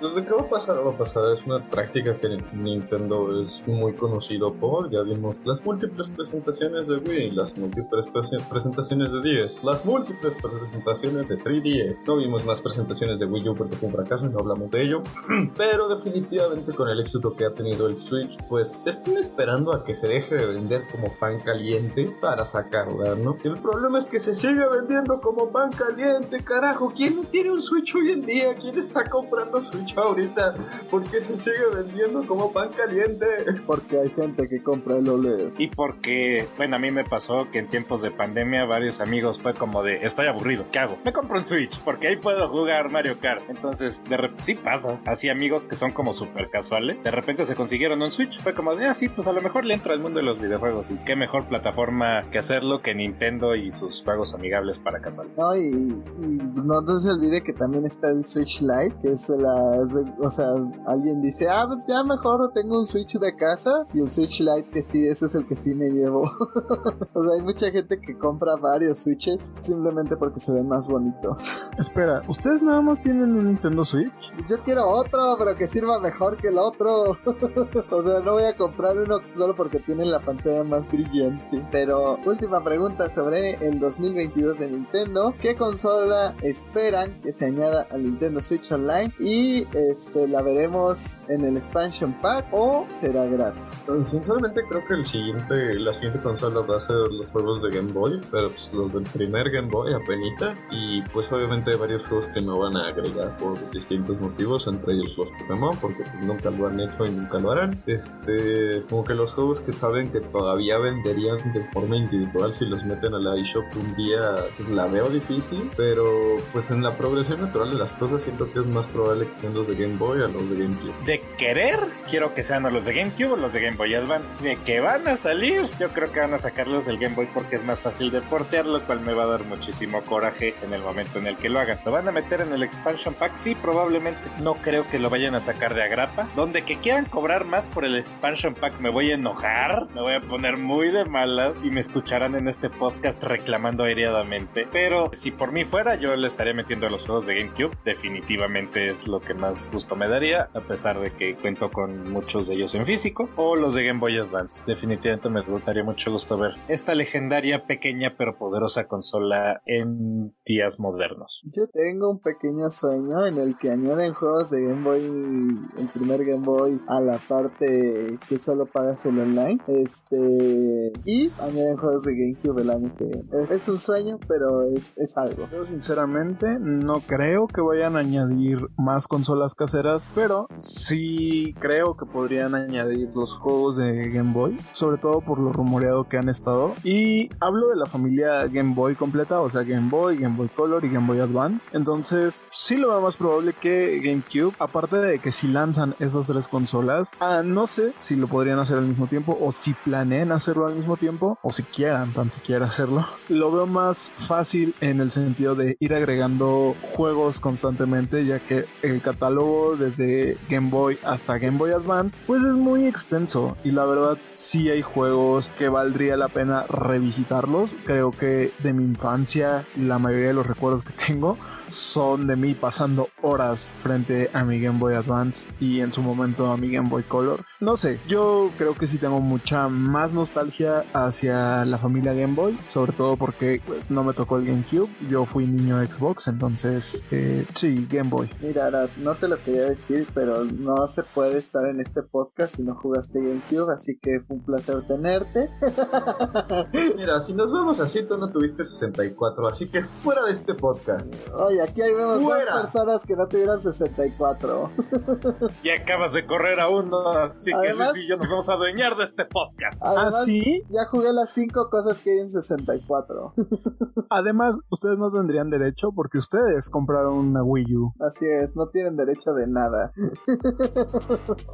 Pues qué va a pasar, va a pasar. Es una práctica que Nintendo es muy conocido por. Ya vimos las múltiples presentaciones de Wii, las múltiples presentaciones de 10, las múltiples presentaciones de 3DS. No vimos más presentaciones de Wii U porque fue un fracaso y no hablamos de ello. Pero definitivamente con el éxito que ha tenido el Switch, pues están esperando a que se deje de vender como pan caliente para sacarla, ¿no? El problema es que se sigue vendiendo como pan caliente, carajo. ¿Quién no tiene un Switch hoy en día? ¿Quién está comprando Switch ahorita? ¿Por qué se sigue vendiendo como pan caliente? Porque hay gente que compra el OLED. Y porque, bueno, a mí me pasó que en tiempos de pandemia varios amigos fue como de, estoy aburrido, ¿qué hago? Me compro un Switch porque ahí puedo jugar Mario Kart. Entonces, de repente, sí pasa. Así amigos que son como súper casuales, de repente se consiguieron un Switch. Fue como de, ah, sí, pues a lo mejor le entro al mundo de los videojuegos. Y qué mejor plataforma que hacerlo que Nintendo y sus juegos amigables para casual. No, y, no se olvide que también está el Switch Lite, que es la, o sea, alguien dice, ah, pues ya mejor tengo un Switch de casa y el Switch Lite que sí, ese es el que sí me llevo. o sea, hay mucha gente que compra varios Switches simplemente porque se ven más bonitos. Espera, ¿ustedes nada más tienen un Nintendo Switch? Yo quiero otro, pero que sirva mejor que el otro. o sea, no voy a comprar uno solo porque tiene la pantalla más brillante. Pero última pregunta sobre el 2022 de Nintendo. ¿Qué consola esperan que se añada al Nintendo Switch Online? Y este la veremos en el expansion pack o será gratis. Sinceramente creo que el siguiente, la siguiente consola va a ser los juegos de Game Boy, pero pues los del primer Game Boy apenas y pues obviamente varios juegos que no van a agregar por distintos motivos, entre ellos los Pokémon, porque pues, nunca lo han hecho y nunca lo harán. Este, como que los juegos que saben que todavía venderían de forma individual si los meten a la eShop un día, pues la veo difícil, pero pues en la progresión natural de las cosas siento que es más probable que sean los de Game Boy a los de GameCube. De querer, quiero que sean los de GameCube o los de Game Boy Advance. De que van a salir, yo creo que van a sacarlos del Game Boy porque es más fácil de portear, lo cual me va a dar muchísimo coraje en el momento en el que lo hagan. ¿Lo van a meter en el expansion pack? Sí, probablemente. No creo que lo vayan a sacar de agrapa. Donde que quieran cobrar más por el expansion pack me voy a enojar, me voy a poner muy de malas y me escucharán en este podcast reclamando aireadamente. Pero si por mí fuera, yo le estaría metiendo a los juegos de GameCube. Definitivamente es lo que más gusto me daría, a pesar de que cuento con muchos de ellos en físico. O los de Game Boy Advance. Definitivamente me gustaría mucho gusto ver esta legendaria, pequeña pero poderosa consola en días modernos. Yo tengo un pequeño sueño en el que añaden juegos de Game Boy, el primer Game Boy, a la parte que solo pagas el online. Este. Y añaden juegos de GameCube el año que viene. Es, un sueño, pero es, es algo. Yo sinceramente no creo que vayan a añadir más consolas caseras, pero sí creo que podrían añadir los juegos de Game Boy, sobre todo por lo rumoreado que han estado. Y hablo de la familia Game Boy completa, o sea, Game Boy, Game Boy Color y Game Boy Advance. Entonces, sí lo veo más probable que GameCube, aparte de que si lanzan esas tres consolas, ah, no sé si lo podrían hacer al mismo tiempo o si planeen hacerlo al mismo tiempo o si quieran tan siquiera hacerlo. Lo veo más fácil en el sentido de ir agregando juegos constantemente, ya que el catálogo desde Game Boy hasta Game Boy Advance, pues es muy extenso y la verdad sí hay juegos que valdría la pena revisitarlos. Creo que de mi infancia la mayoría de los recuerdos que tengo son de mí pasando horas frente a mi Game Boy Advance y en su momento a mi Game Boy Color. No sé, yo creo que sí tengo mucha más nostalgia hacia la familia Game Boy, sobre todo porque pues no me tocó el GameCube, yo fui niño Xbox, entonces eh, sí, Game Boy. Mira, Arad, no te lo quería decir, pero no se puede estar en este podcast si no jugaste GameCube, así que fue un placer tenerte. Mira, si nos vemos así, tú no tuviste 64, así que fuera de este podcast. Oye, aquí hay vemos Fuera. dos personas que no tuvieran 64. Y acabas de correr a uno, así Además- que Luis y yo nos vamos a adueñar de este podcast. Además, ¿Ah, sí? ya jugué las cinco cosas que hay en 64. Además, ustedes no tendrían derecho porque ustedes compraron una Wii U. Así es, no tienen derecho de nada.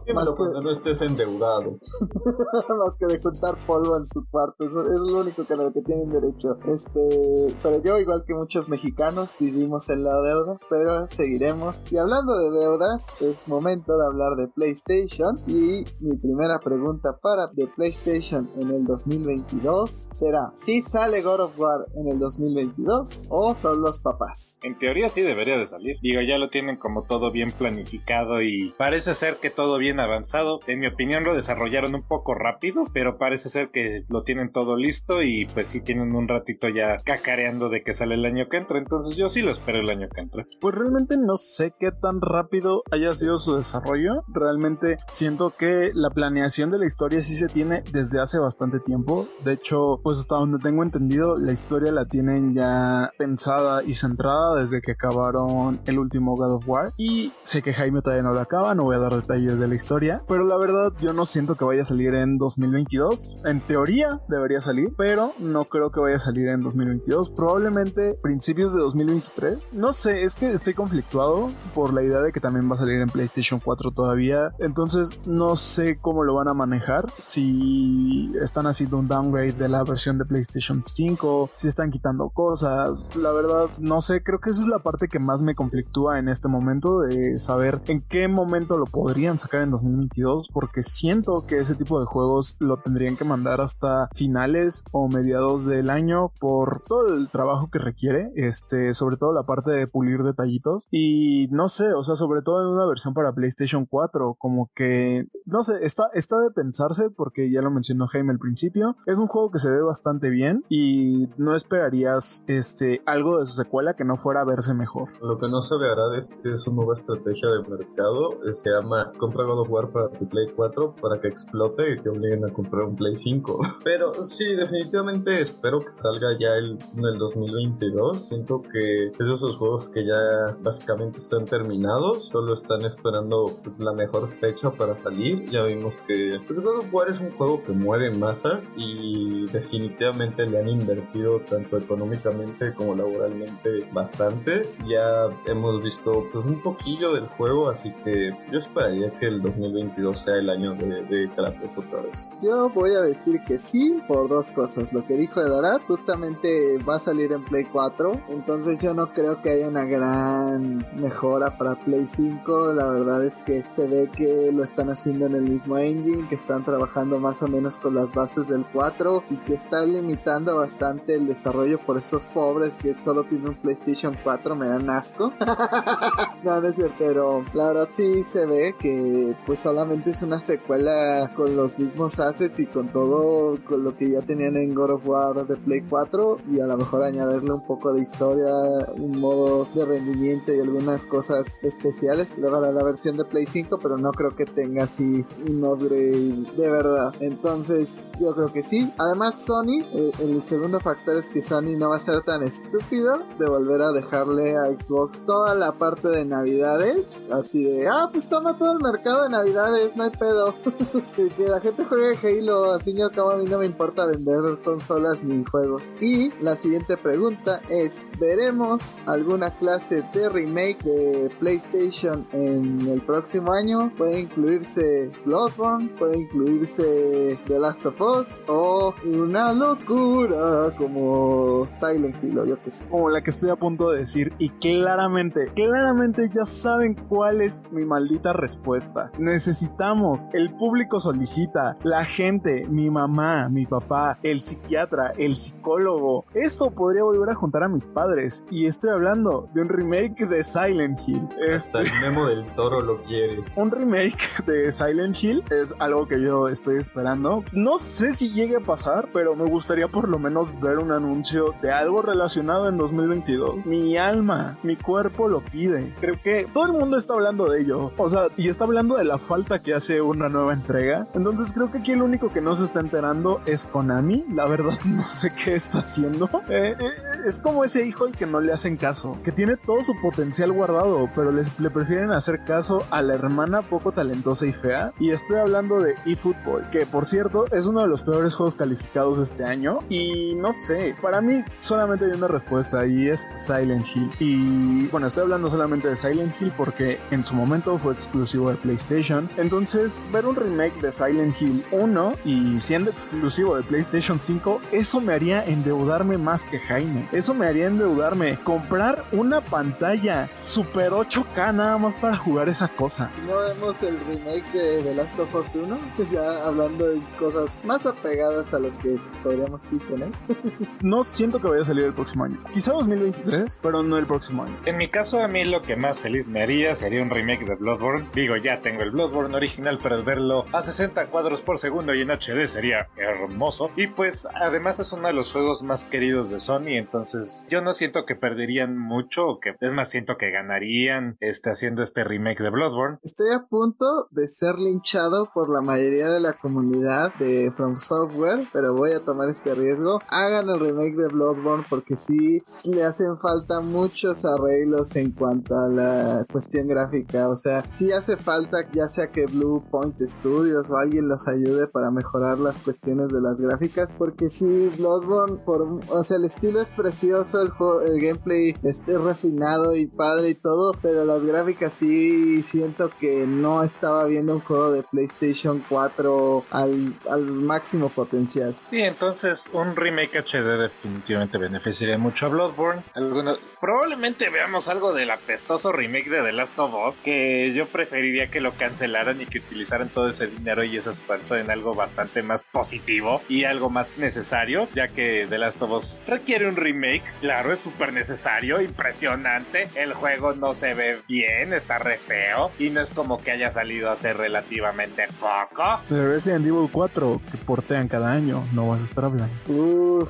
Dímelo que- cuando no estés endeudado. más que de juntar polvo en su cuarto. Eso es lo único que a lo que tienen derecho. Este, pero yo, igual que muchos mexicanos, vivimos en la deuda, pero seguiremos. Y hablando de deudas, es momento de hablar de PlayStation. Y mi primera pregunta para de PlayStation en el 2022 será: si sale God of War en el 2022 o son los papás? En teoría sí debería de salir. Digo, ya lo tienen como todo bien planificado y parece ser que todo bien avanzado. En mi opinión lo desarrollaron un poco rápido, pero parece ser que lo tienen todo listo y pues sí tienen un ratito ya cacareando de que sale el año que entra. Entonces yo sí lo espero el año que entra. Pues realmente no sé qué tan rápido haya sido su desarrollo. Realmente siento que la planeación de la historia sí se tiene desde hace bastante tiempo. De hecho, pues hasta donde tengo entendido, la historia la tienen ya pensada y centrada desde que acabaron el último God of War. Y sé que Jaime todavía no la acaba, no voy a dar detalles de la historia. Pero la verdad, yo no siento que vaya a salir en 2022. En teoría debería salir, pero no creo que vaya a salir en 2022. Probablemente principios de 2023. No sé, es que estoy conflictuado por la idea de que también va a salir en PlayStation 4 todavía. Entonces no sé cómo lo van a manejar. Si están haciendo un downgrade de la versión de PlayStation 5, si están quitando cosas. La verdad, no sé, creo que esa es la parte que más me conflictúa en este momento de saber en qué momento lo podrían sacar en 2022 porque siento que ese tipo de juegos lo tendrían que mandar hasta finales o mediados del año por todo el trabajo que requiere, este, sobre todo la parte de pulir detallitos y no sé, o sea, sobre todo en una versión para PlayStation 4, como que no sé, está está de pensarse porque ya lo mencionó Jaime al principio, es un juego que se ve bastante bien y no esperarías este algo de su secuela que no fuera a verse mejor. Lo que no se verá es que es una nueva estrategia de mercado. eh, Se llama compra God of War para tu Play 4 para que explote y te obliguen a comprar un Play 5. Pero sí, definitivamente espero que salga ya el, en el 2022. Siento que es esos juegos que ya básicamente están terminados. Solo están esperando pues, la mejor fecha para salir. Ya vimos que pues, God of War es un juego que mueve masas y definitivamente le han invertido tanto económicamente como laboralmente bastante. Ya hemos visto pues un poquillo del juego, así que yo esperaría que el 2022 sea el año de, de Kratos otra vez. Yo voy a decir que sí por dos cosas. Lo que dijo Edorat, justamente va a salir en Play 4. Entonces yo no creo que haya una gran mejora para Play 5. La verdad es que se ve que lo están haciendo en el mismo engine, que están trabajando más o menos con las bases del 4 y que está limitando bastante el desarrollo por esos pobres que solo tienen un PlayStation 4, me dan asco. no, no pero la verdad sí se ve que pues solamente es una secuela con los mismos assets y con todo con lo que ya tenían en God of War de Play 4 y a lo mejor añadirle un poco de historia, un modo de rendimiento y algunas cosas especiales para la versión de Play 5, pero no creo que tenga así un upgrade de verdad. Entonces yo creo que sí. Además Sony, eh, el segundo factor es que Sony no va a ser tan estúpido de volver a dejarle a Xbox toda la parte de navidades, así de, ah, pues toma todo el mercado de navidades, no hay pedo. que la gente juegue Halo, al fin y al cabo a mí no me importa vender consolas ni juegos. Y la siguiente pregunta es, ¿veremos alguna clase de remake de PlayStation en el próximo año? Puede incluirse Bloodborne, puede incluirse The Last of Us o una locura como Silent Hill o yo que sé. Como la que estoy a punto de decir y claramente, claramente ya saben cuál es mi maldita respuesta. Necesitamos, el público solicita, la gente, mi mamá, mi papá, el psiquiatra, el psicólogo. Esto podría volver a juntar a mis padres y estoy hablando de un remake de Silent Hill. Hasta el memo del toro lo quiere. Un remake de Silent Hill es algo que yo estoy esperando. No sé si llegue a pasar, pero me gustaría por lo menos ver un anuncio de algo relacionado en 2022. Mi alma, mi cuerpo lo pide. Creo que todo el mundo está hablando de ello. O sea, y está hablando de la falta que hace una nueva entrega. Entonces creo que aquí el único que no se está enterando es Konami. La verdad no sé qué está haciendo. Eh, eh, es como ese hijo al que no le hacen caso, que tiene todo su potencial guardado, pero les, le prefieren hacer caso a la hermana poco talentosa y fea. Y estoy hablando de eFootball, que por cierto es uno de los peores juegos calificados este año. Y no sé, para mí solamente hay una respuesta y es Silent Hill. Y bueno, estoy hablando solamente de Silent Hill porque en su momento fue exclusivo de PlayStation. Entonces, ver un remake de Silent Hill 1 y siendo exclusivo de PlayStation 5, eso me haría endeudarme más que Jaime. Eso me haría endeudarme. Comprar una pantalla Super 8K nada más para jugar esa cosa. ¿No vemos el remake de The Last of Us 1? Ya hablando de cosas más apegadas a lo que podríamos sí tener. no siento que vaya a salir el próximo año. Quizá 2023, pero no el próximo año. En mi caso, a mí lo que más feliz me haría sería un remake de Bloodborne. Digo, ya tengo el Bloodborne original, pero verlo a 60 cuadros por segundo y en HD sería hermoso. Y pues, además es uno de los juegos más queridos de Sony, entonces yo no siento que perderían mucho, o que es más, siento que ganarían este, haciendo este remake de Bloodborne. Estoy a punto de ser linchado por la mayoría de la comunidad de From Software, pero voy a tomar este riesgo. Hagan el remake de Bloodborne porque sí le hacen falta muchos arreglos en cuanto a la cuestión gráfica. O sea, sí hace falta ya sea que Blue Point Studios o alguien los ayude para mejorar las cuestiones de las gráficas. Porque sí, Bloodborne, por, o sea, el estilo es precioso, el, juego, el gameplay esté refinado y padre y todo, pero las gráficas sí siento que no estaba viendo un juego de PlayStation 4 al, al máximo potencial. Sí, entonces un remake HD definitivamente beneficiaría mucho a Bloodborne. Algunos, probablemente veamos algo del apestoso remake de The Last of Us, que yo preferiría que lo cancelaran y que utilizaran todo ese dinero y ese esfuerzo en algo bastante más positivo y algo más necesario, ya que The Last of Us requiere un remake, claro, es súper necesario, impresionante, el juego no se ve bien, está re feo y no es como que haya salido hace relativamente poco. Pero Resident Evil 4 que portean cada año, no vas a estar hablando. Uf.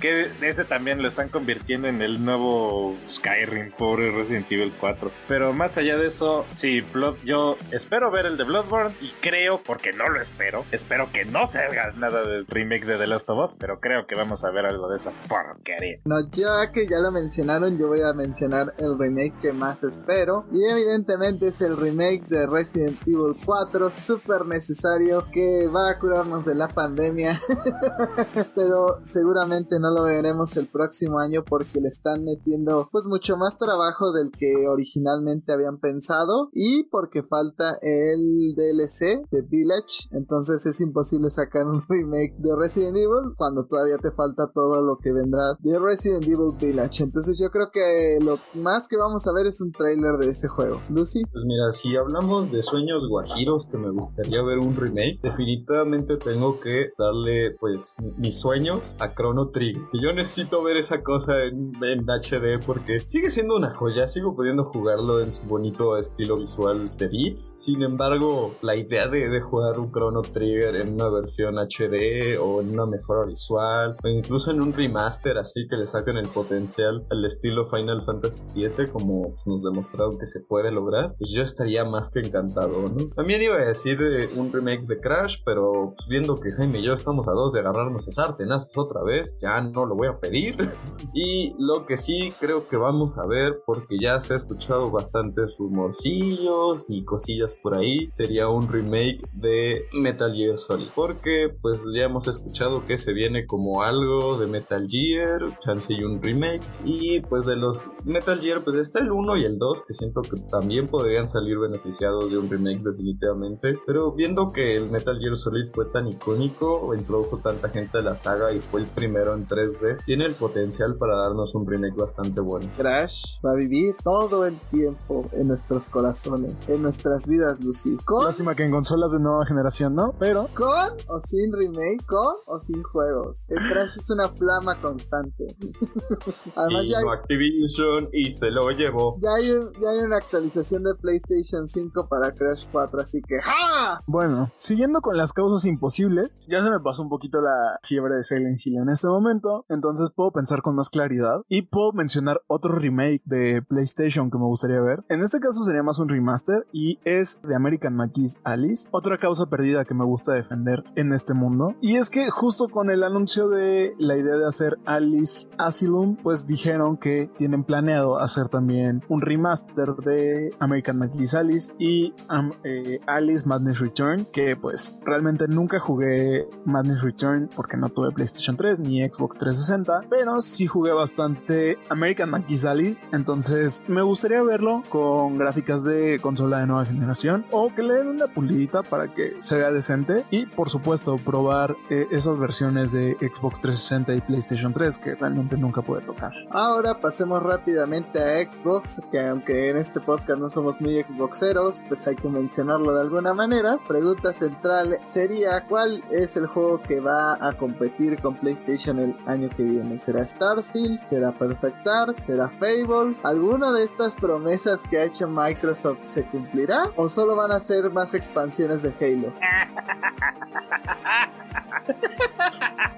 que ese también lo están convirtiendo en el nuevo Skyrim, pobre Resident Evil 4. Pero más allá de eso, sí, Blood, yo espero ver el de Bloodborne y creo, porque no lo espero, espero que no se haga nada del remake de The Last of Us, pero creo que vamos a ver algo de esa porquería. No, ya que ya lo mencionaron, yo voy a mencionar el remake que más espero. Y evidentemente es el remake de Resident Evil 4, súper necesario, que va a curarnos de la pandemia. pero seguramente no lo veremos el próximo año porque le están metiendo pues mucho más trabajo del que originalmente habían pensado y porque falta el DLC de Village entonces es imposible sacar un remake de Resident Evil cuando todavía te falta todo lo que vendrá de Resident Evil Village. Entonces yo creo que lo más que vamos a ver es un trailer de ese juego. Lucy. Pues mira, si hablamos de sueños guajiros que me gustaría ver un remake, definitivamente tengo que darle pues mis sueños a Chrono Trigger. Y yo necesito ver esa cosa en, en HD porque sigue siendo una joya, sigo pudiendo jugarlo en su bonito estilo visual de Beats. Sin embargo, la idea de, de jugar un Chrono Trigger en una versión HD o en una mejora visual o incluso en un remaster así que le saquen el potencial al estilo Final Fantasy VII como nos demostraron que se puede lograr, pues yo estaría más que encantado, ¿no? También iba a decir un remake de Crash, pero pues, viendo que Jaime y yo estamos a dos de agarrarnos a sartenazos otra vez, ya no lo voy a pedir. y lo que sí creo que vamos a ver, porque ya se ha escuchado bastantes rumorcillos y cosillas por ahí, sería un remake de Metal Gear Solid. Porque pues ya hemos escuchado que se viene como algo de Metal Gear, chance y un remake. Y pues de los Metal Gear, pues está el 1 y el 2, que siento que también podrían salir beneficiados de un remake definitivamente. Pero viendo que el Metal Gear Solid fue tan icónico o introdujo tanta gente a la saga y fue el primero en 3D, tiene el potencial para darnos un remake bastante bueno. Crash va a vivir todo el tiempo en nuestros corazones, en nuestras vidas, Lucy. Con, Lástima que en consolas de nueva generación no, pero con o sin remake, con o sin juegos. El Crash es una flama constante. Además, ya hay, Vino Activision y se lo llevó. ya, hay un- ya hay una actualización de PlayStation 5 para Crash 4, así que ¡ja! Bueno, siguiendo con las causas imposibles, ya se me pasó un poquito la fiebre de Silent Hill en este momento, entonces puedo pensar con más claridad y puedo mencionar otro remake de PlayStation que me gustaría ver. En este caso sería más un remaster y es de American McGee's Alice, otra causa perdida que me gusta defender en este mundo. Y es que justo con el anuncio de la idea de hacer Alice Asylum, pues dijeron que tienen planeado hacer también un remaster de American McGee's Alice y eh, Alice Madness Return, que pues realmente nunca jugué Madness Return porque no tuve PlayStation 3 ni Xbox 360, pero sí jugué bastante American McGee's Alice, entonces me gustaría verlo con gráficas de consola de nueva generación o que le den una pulidita para que se vea decente y por supuesto probar eh, esas versiones de Xbox 360 y PlayStation 3 que realmente nunca pude tocar. Ahora pasemos rápidamente a Xbox, que aunque en este podcast no somos muy Xboxeros, pues hay que mencionarlo de alguna manera. Pregunta central sería, ¿cuál es el juego que va a competir con PlayStation el año que viene? ¿Será Starfield? ¿Será Perfect Dark? ¿Será Fable? ¿Alguna de estas promesas que ha hecho Microsoft se cumplirá? ¿O solo van a ser más expansiones de Halo?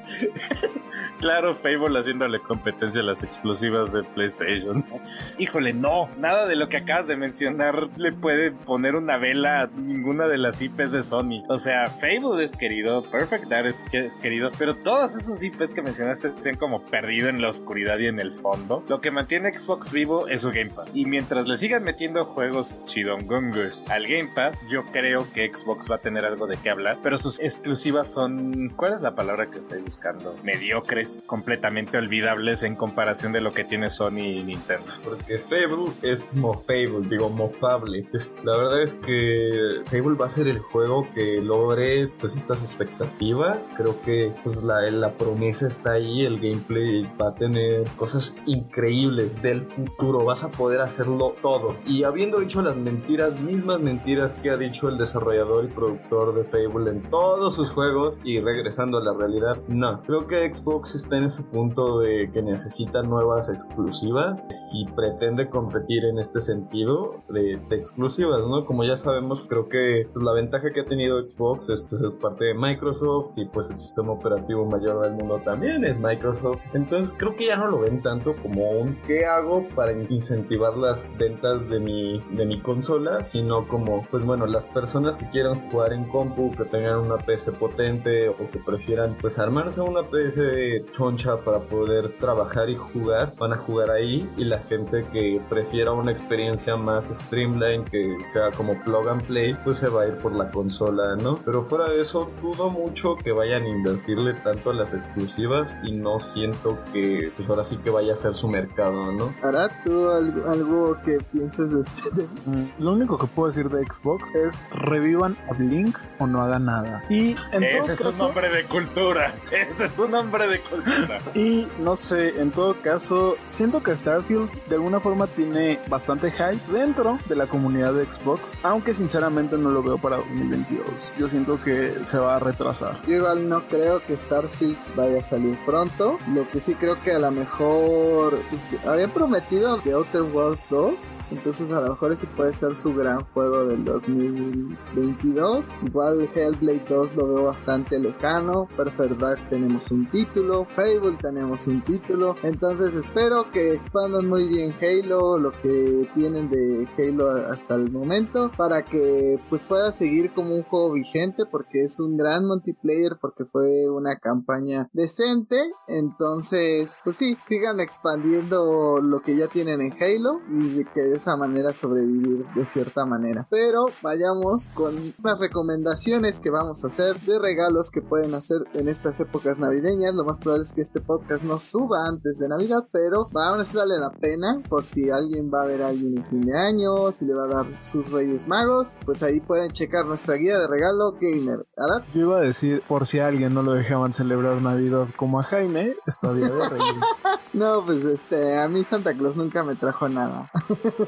Claro, Fable haciéndole competencia a las explosivas de PlayStation. Híjole, no, nada de lo que acabas de mencionar le puede poner una vela a ninguna de las IPs de Sony. O sea, Fable es querido, Perfect Dark es, que- es querido, pero todas esos IPs que mencionaste se han como perdido en la oscuridad y en el fondo. Lo que mantiene Xbox vivo es su Gamepad. Y mientras le sigan metiendo juegos chidongongus al Gamepad, yo creo que Xbox va a tener algo de qué hablar, pero sus exclusivas son, ¿cuál es la palabra que estoy buscando? Mediocres, completamente olvidables en comparación de lo que tiene Sony y Nintendo. Porque Fable es mofable, digo mofable. La verdad es que Fable va a ser el juego que logre pues estas expectativas. Creo que pues la, la promesa está ahí, el gameplay va a tener cosas increíbles del futuro. Vas a poder hacerlo todo. Y habiendo dicho las mentiras, mismas mentiras que ha dicho el desarrollador y productor de Fable en todos sus juegos y regresando a la realidad, no. Creo que Xbox está en ese punto de que necesita nuevas exclusivas si pretende competir en este sentido de, de exclusivas, ¿no? Como ya sabemos, creo que pues, la ventaja que ha tenido Xbox es que es parte de Microsoft y pues el sistema operativo mayor del mundo también es Microsoft. Entonces creo que ya no lo ven tanto como un ¿qué hago para incentivar las ventas de mi, de mi consola? Sino como, pues bueno, las personas que quieran jugar en compu, que tengan una PC potente o que prefieran pues armarse una PC choncha para poder trabajar y jugar, van a jugar ahí y la gente que prefiera una experiencia más streamline, que sea como plug and play, pues se va a ir por la consola, ¿no? Pero fuera de eso, dudo mucho que vayan a invertirle tanto a las exclusivas y no siento que pues ahora sí que vaya a ser su mercado, ¿no? ¿Hará tú algo, que pienses de este mm, Lo único que puedo decir de Xbox es revivan a Blinks o no hagan nada. Y Ese es un nombre de cultura. Ese es un nombre de cultura. Y no sé, en todo caso, siento que Starfield de alguna forma tiene bastante hype dentro de la comunidad de Xbox, aunque sinceramente no lo veo para 2022. Yo siento que se va a retrasar. Yo igual no creo que Starfield vaya a salir pronto. Lo que sí creo que a lo mejor pues, había prometido The Outer Worlds 2, entonces a lo mejor ese puede ser su gran juego del 2022. Igual Hellblade 2 lo veo bastante lejano. Perfect Dark tenemos un título, Fable tenemos un título. Entonces espero que expandan muy bien Halo, lo que tienen de Halo hasta el momento, para que pues pueda seguir como un juego vigente, porque es un gran multiplayer, porque fue una campaña decente. Entonces, pues sí, sigan expandiendo lo que ya tienen en Halo y que de esa manera sobrevivir de cierta manera. Pero vayamos con las recomendaciones que vamos a hacer de regalos que pueden hacer en estas épocas navideñas. Lo más probable es que este podcast no suba antes de Navidad, pero aún así vale la pena por si alguien va a ver a alguien en fin de año, si le va a dar sus Reyes Magos, pues ahí pueden checar nuestra guía de regalo gamer. ¿Arad? Yo iba a decir, por si a alguien no lo dejaban celebrar Navidad como a Jaime, está día de Reyes. no, pues este, a mí Santa Claus nunca me trajo nada.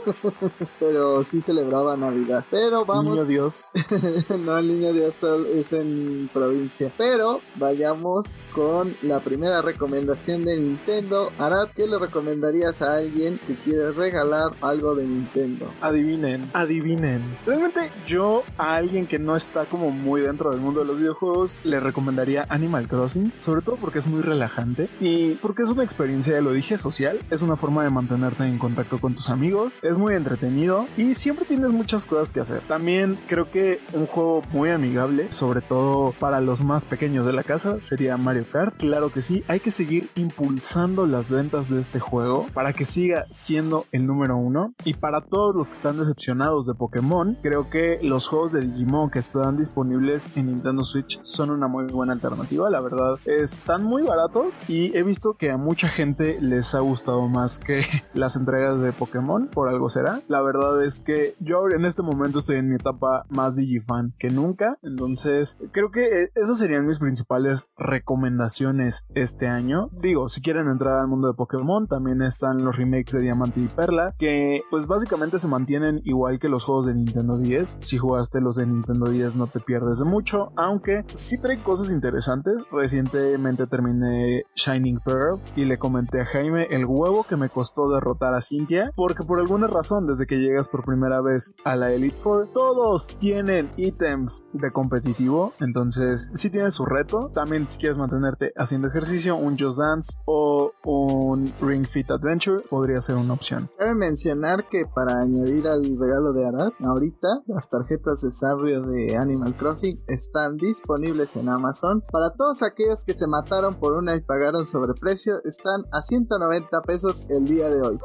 pero sí celebraba Navidad. Pero vamos. Niño Dios. no, el niño Dios es en provincia. Pero vayamos con la primera recomendación de Nintendo. Arad, ¿qué le recomendarías a alguien que quiere regalar algo de Nintendo? Adivinen, adivinen. Realmente yo a alguien que no está como muy dentro del mundo de los videojuegos le recomendaría Animal Crossing, sobre todo porque es muy relajante y porque es una experiencia, ya lo dije, social. Es una forma de mantenerte en contacto con tus amigos. Es muy entretenido y siempre tienes muchas cosas que hacer. También creo que un juego muy amigable, sobre todo para los más pequeños de la casa, sería Mario Kart. Claro que sí, hay que seguir impulsando las ventas de este juego para que siga siendo el número uno. Y para todos los que están decepcionados de Pokémon, creo que los juegos de Digimon que están disponibles en Nintendo Switch son una muy buena alternativa. La verdad, están muy baratos y he visto que a mucha gente les ha gustado más que las entregas de Pokémon, por algo será. La verdad es que yo en este momento estoy en mi etapa más Digifan que nunca, entonces creo que eh, esas serían mis principales recomendaciones este año. Digo, si quieren entrar al mundo de Pokémon, también están los remakes de Diamante y Perla, que pues básicamente se mantienen igual que los juegos de Nintendo 10. Si jugaste los de Nintendo 10 no te pierdes de mucho, aunque sí trae cosas interesantes. Recientemente terminé Shining Pearl y le comenté a Jaime el huevo que me costó derrotar a Cynthia, porque por alguna razón desde que llegas por primera vez a la Elite Four, todos tienen ítems de competitivo, entonces si tienes su reto. También si quieres mantenerte haciendo ejercicio, un Just Dance o un Ring Fit Adventure podría ser una opción. Cabe mencionar que para añadir al regalo de Arad, ahorita las tarjetas de sabrio de Animal Crossing están disponibles en Amazon. Para todos aquellos que se mataron por una y pagaron sobreprecio, están a 190 pesos el día de hoy.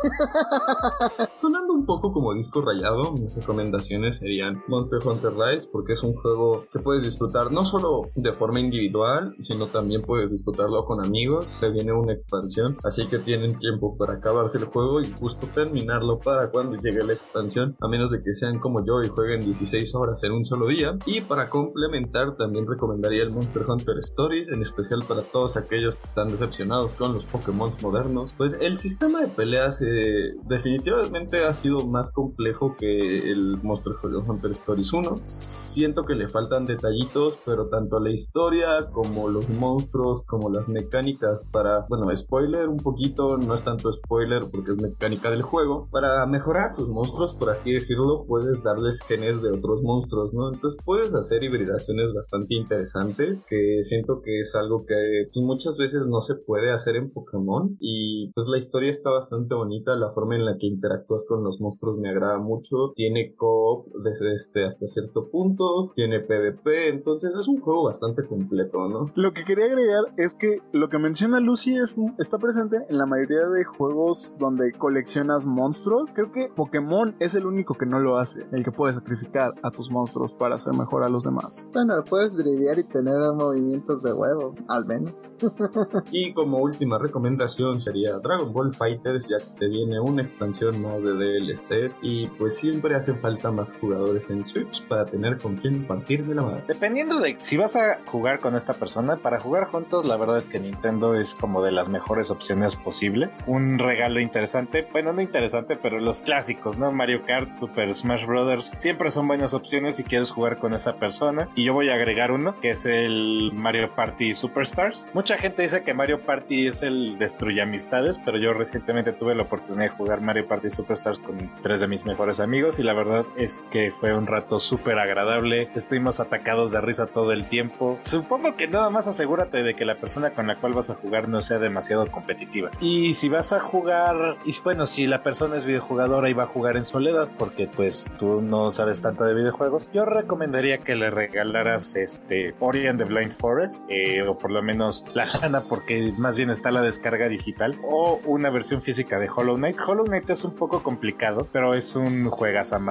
Sonando un poco como disco rayado, mis recomendaciones serían Monster Hunter Rise, porque es un juego que puedes disfrutar no solo de forma individual, sino también puedes disfrutarlo con amigos. Se viene una expansión, así que tienen tiempo para acabarse el juego y justo terminarlo para cuando llegue la expansión, a menos de que sean como yo y jueguen 16 horas en un solo día. Y para complementar, también recomendaría el Monster Hunter Stories, en especial para todos aquellos que están decepcionados con los Pokémon modernos. Pues el sistema de peleas eh, definitivamente ha sido más complejo que el Monster Hunter Stories 1. Siento que le faltan detallitos, pero tanto la historia como los monstruos, como las mecánicas para, bueno, spoiler un poquito, no es tanto spoiler porque es mecánica del juego. Para mejorar tus monstruos, por así decirlo, puedes darles genes de otros monstruos, ¿no? Entonces puedes hacer hibridaciones bastante interesantes que siento que es algo que pues, muchas veces no se puede hacer en Pokémon y pues la historia está bastante bonita, la forma en la que interactúas con los monstruos me agrada mucho, tiene co-op desde este hasta cierto punto, tiene PvP, entonces es un juego bastante completo, ¿no? Lo que quería agregar es que lo que menciona Lucy es, está presente en la mayoría de juegos donde coleccionas monstruos. Creo que Pokémon es el único que no lo hace, el que puede sacrificar a tus monstruos para hacer mejor a los demás. Bueno, puedes brillar y tener movimientos de huevo, al menos. y como última recomendación sería Dragon Ball Fighters, ya que se viene una expansión más de DLCs y pues siempre hace falta más jugadores en Switch para tener con quien partir de la mano. Dependiendo de si vas a jugar con esta persona, para jugar juntos la verdad es que Nintendo es como de las mejores opciones posibles. Un regalo interesante, bueno, no interesante, pero los clásicos, ¿no? Mario Kart, Super Smash Bros. siempre son buenas opciones si quieres jugar con esa persona. Y yo voy a agregar uno, que es el Mario Party Superstars. Mucha gente dice que Mario Party es el destruye amistades, pero yo recientemente tuve la oportunidad de jugar Mario Party Superstars con tres de mis mejores amigos y la verdad es que fue un rato súper agradable. Estuvimos atacados de risa todo el tiempo. Supongo que nada más asegúrate de que la persona con la cual vas a jugar no sea demasiado competitiva. Y si vas a jugar, y bueno, si la persona es videojugadora y va a jugar en soledad, porque pues tú no sabes tanto de videojuegos, yo recomendaría que le regalaras este Ori and the Blind Forest, eh, o por lo menos la gana, porque más bien está la descarga digital, o una versión física de Hollow Knight. Hollow Knight es un poco complicado, pero es un juegas a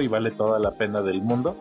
y vale toda la pena del mundo.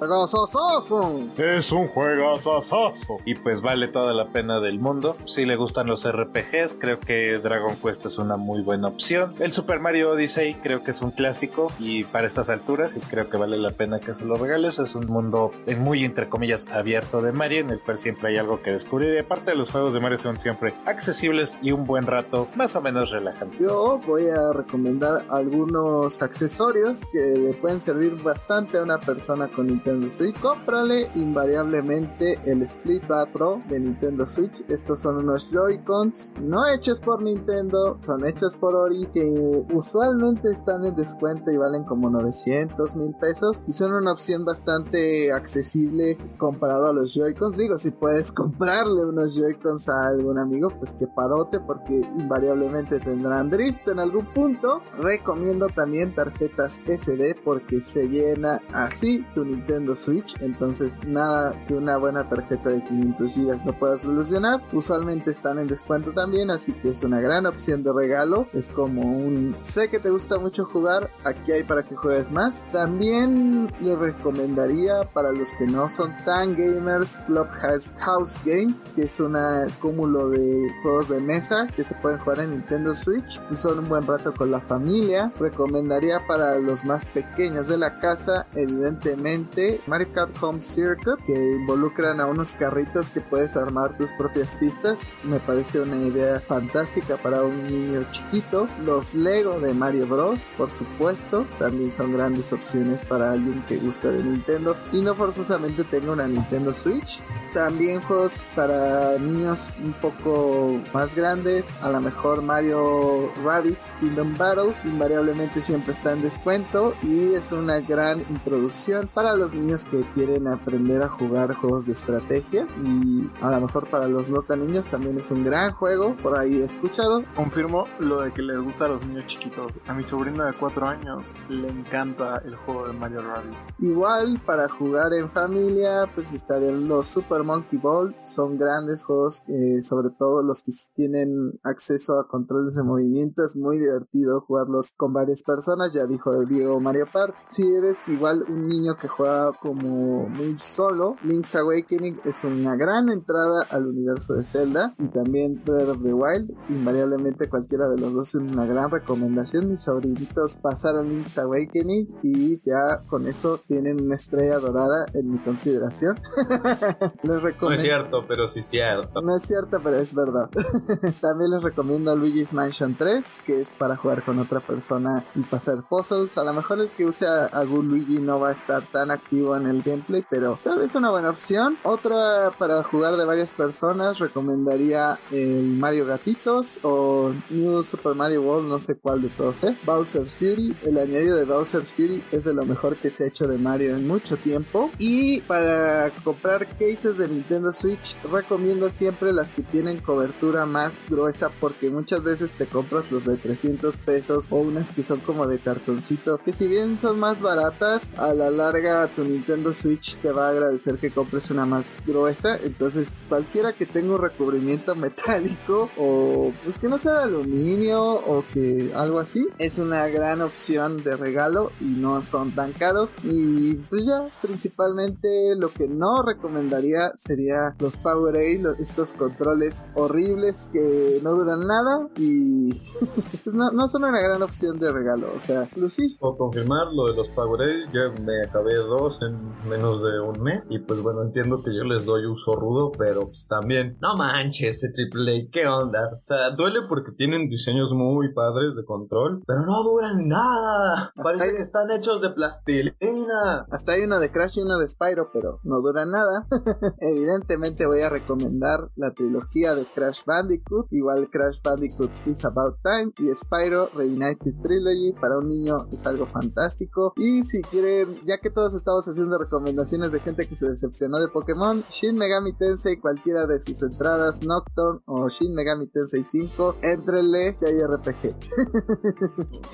Es un juegazazazo y pues vale toda la pena del mundo. Si le gustan los RPGs, creo que Dragon Quest es una muy buena opción. El Super Mario Odyssey creo que es un clásico y para estas alturas y creo que vale la pena que se lo regales. Es un mundo muy entre comillas abierto de Mario en el cual siempre hay algo que descubrir y aparte los juegos de Mario son siempre accesibles y un buen rato más o menos relajante. Yo voy a recomendar algunos accesorios que le pueden servir bastante a una persona con Nintendo Switch. Cómprale invariablemente el Split Bat Pro de Nintendo Switch. Estos son unos Joy-Cons no hechos por Nintendo, son hechos por Ori que usualmente están en descuento y valen como 900 mil pesos y son una opción bastante accesible comparado a los Joy-Cons. Digo, si puedes comprarle unos Joy-Cons a algún amigo, pues que parote porque invariablemente tendrán drift en algún punto. Recomiendo también tarjetas SD porque se llena así tu Nintendo Switch. Entonces nada que una buena tarjeta de 500 GB no pueda solucionar. Usualmente están en descuento también, así que es una gran opción de regalo. Es como un... Sé que te gusta mucho jugar, aquí hay para que juegues más. También le recomendaría para los que no son tan gamers Clubhouse House Games, que es un cúmulo de juegos de mesa que se pueden jugar en Nintendo Switch y son un buen rato con la familia. Recomendaría para los más pequeños de la casa, evidentemente, Mario Kart Home Circuit, que involucran a unos carritos que puedes armar tus propias pistas. Me parece una idea fantástica para un niño chiquito. Los Lego de Mario Bros, por supuesto, también son grandes opciones para alguien que gusta de Nintendo y no forzosamente tenga una Nintendo Switch. También juegos para niños un poco más grandes, a lo mejor Mario Rabbids Kingdom Battle, invariablemente siempre está en descuento y es una gran introducción para los niños que quieren aprender a jugar juegos de estrategia y a lo mejor para los no tan niños también es un gran juego, por ahí he escuchado. Confirmo lo de que les gusta a los niños chiquitos. A mi sobrino de 4 años le encanta el juego de Mario Rabbids. Igual para jugar en familia pues estarían los Super Monkey Ball, son grandes juegos, eh, sobre todo los que tienen acceso a controles de movimiento, es muy divertido jugarlos con varias personas, ya dijo Diego Mario Party. Si eres igual un niño que juega como muy solo, Link's Awakening es una gran entrada al universo de Zelda y también Breath of the Wild, invariablemente cualquiera de los dos es una gran recomendación. Mis sobrinitos pasaron Link's Awakening y ya con eso tienen una estrella dorada en mi consideración. Les recomiendo. No es cierto, pero sí cierto. No es cierto, pero es verdad. También les recomiendo Luigi's Mansion 3, que es para jugar con otra persona y pasar puzzles. A lo mejor el que use algún Luigi no va a estar tan activo en el gameplay, pero tal vez una buena opción. Otra para jugar de varias personas, recomendaría el Mario Gatito favoritos o New Super Mario World, no sé cuál de todos, ¿eh? Bowser's Fury, el añadido de Bowser's Fury es de lo mejor que se ha hecho de Mario en mucho tiempo. Y para comprar cases de Nintendo Switch, recomiendo siempre las que tienen cobertura más gruesa porque muchas veces te compras los de 300 pesos o unas que son como de cartoncito, que si bien son más baratas, a la larga tu Nintendo Switch te va a agradecer que compres una más gruesa. Entonces, cualquiera que tenga un recubrimiento metálico o pues que no sea aluminio o que algo así, es una gran opción de regalo y no son tan caros. Y pues ya, principalmente lo que no recomendaría sería los Powerade, estos controles horribles que no duran nada y pues no, no, son una gran opción de regalo. O sea, sí. Puedo confirmar lo de los Powerade, ya me acabé dos en menos de un mes y pues bueno, entiendo que yo les doy uso rudo, pero pues también, no manches, ese AAA, ¿qué onda? O sea, duele porque tienen diseños muy padres de control, pero no duran nada. Parece que están hechos de plastilina. Hasta hay uno de Crash y uno de Spyro, pero no duran nada. Evidentemente voy a recomendar la trilogía de Crash Bandicoot, igual Crash Bandicoot Is About Time y Spyro Reunited Trilogy para un niño es algo fantástico. Y si quieren, ya que todos estamos haciendo recomendaciones de gente que se decepcionó de Pokémon, Shin Megami Tensei cualquiera de sus entradas, Nocturne o Shin Megami Tensei 5, entrenle que hay RPG.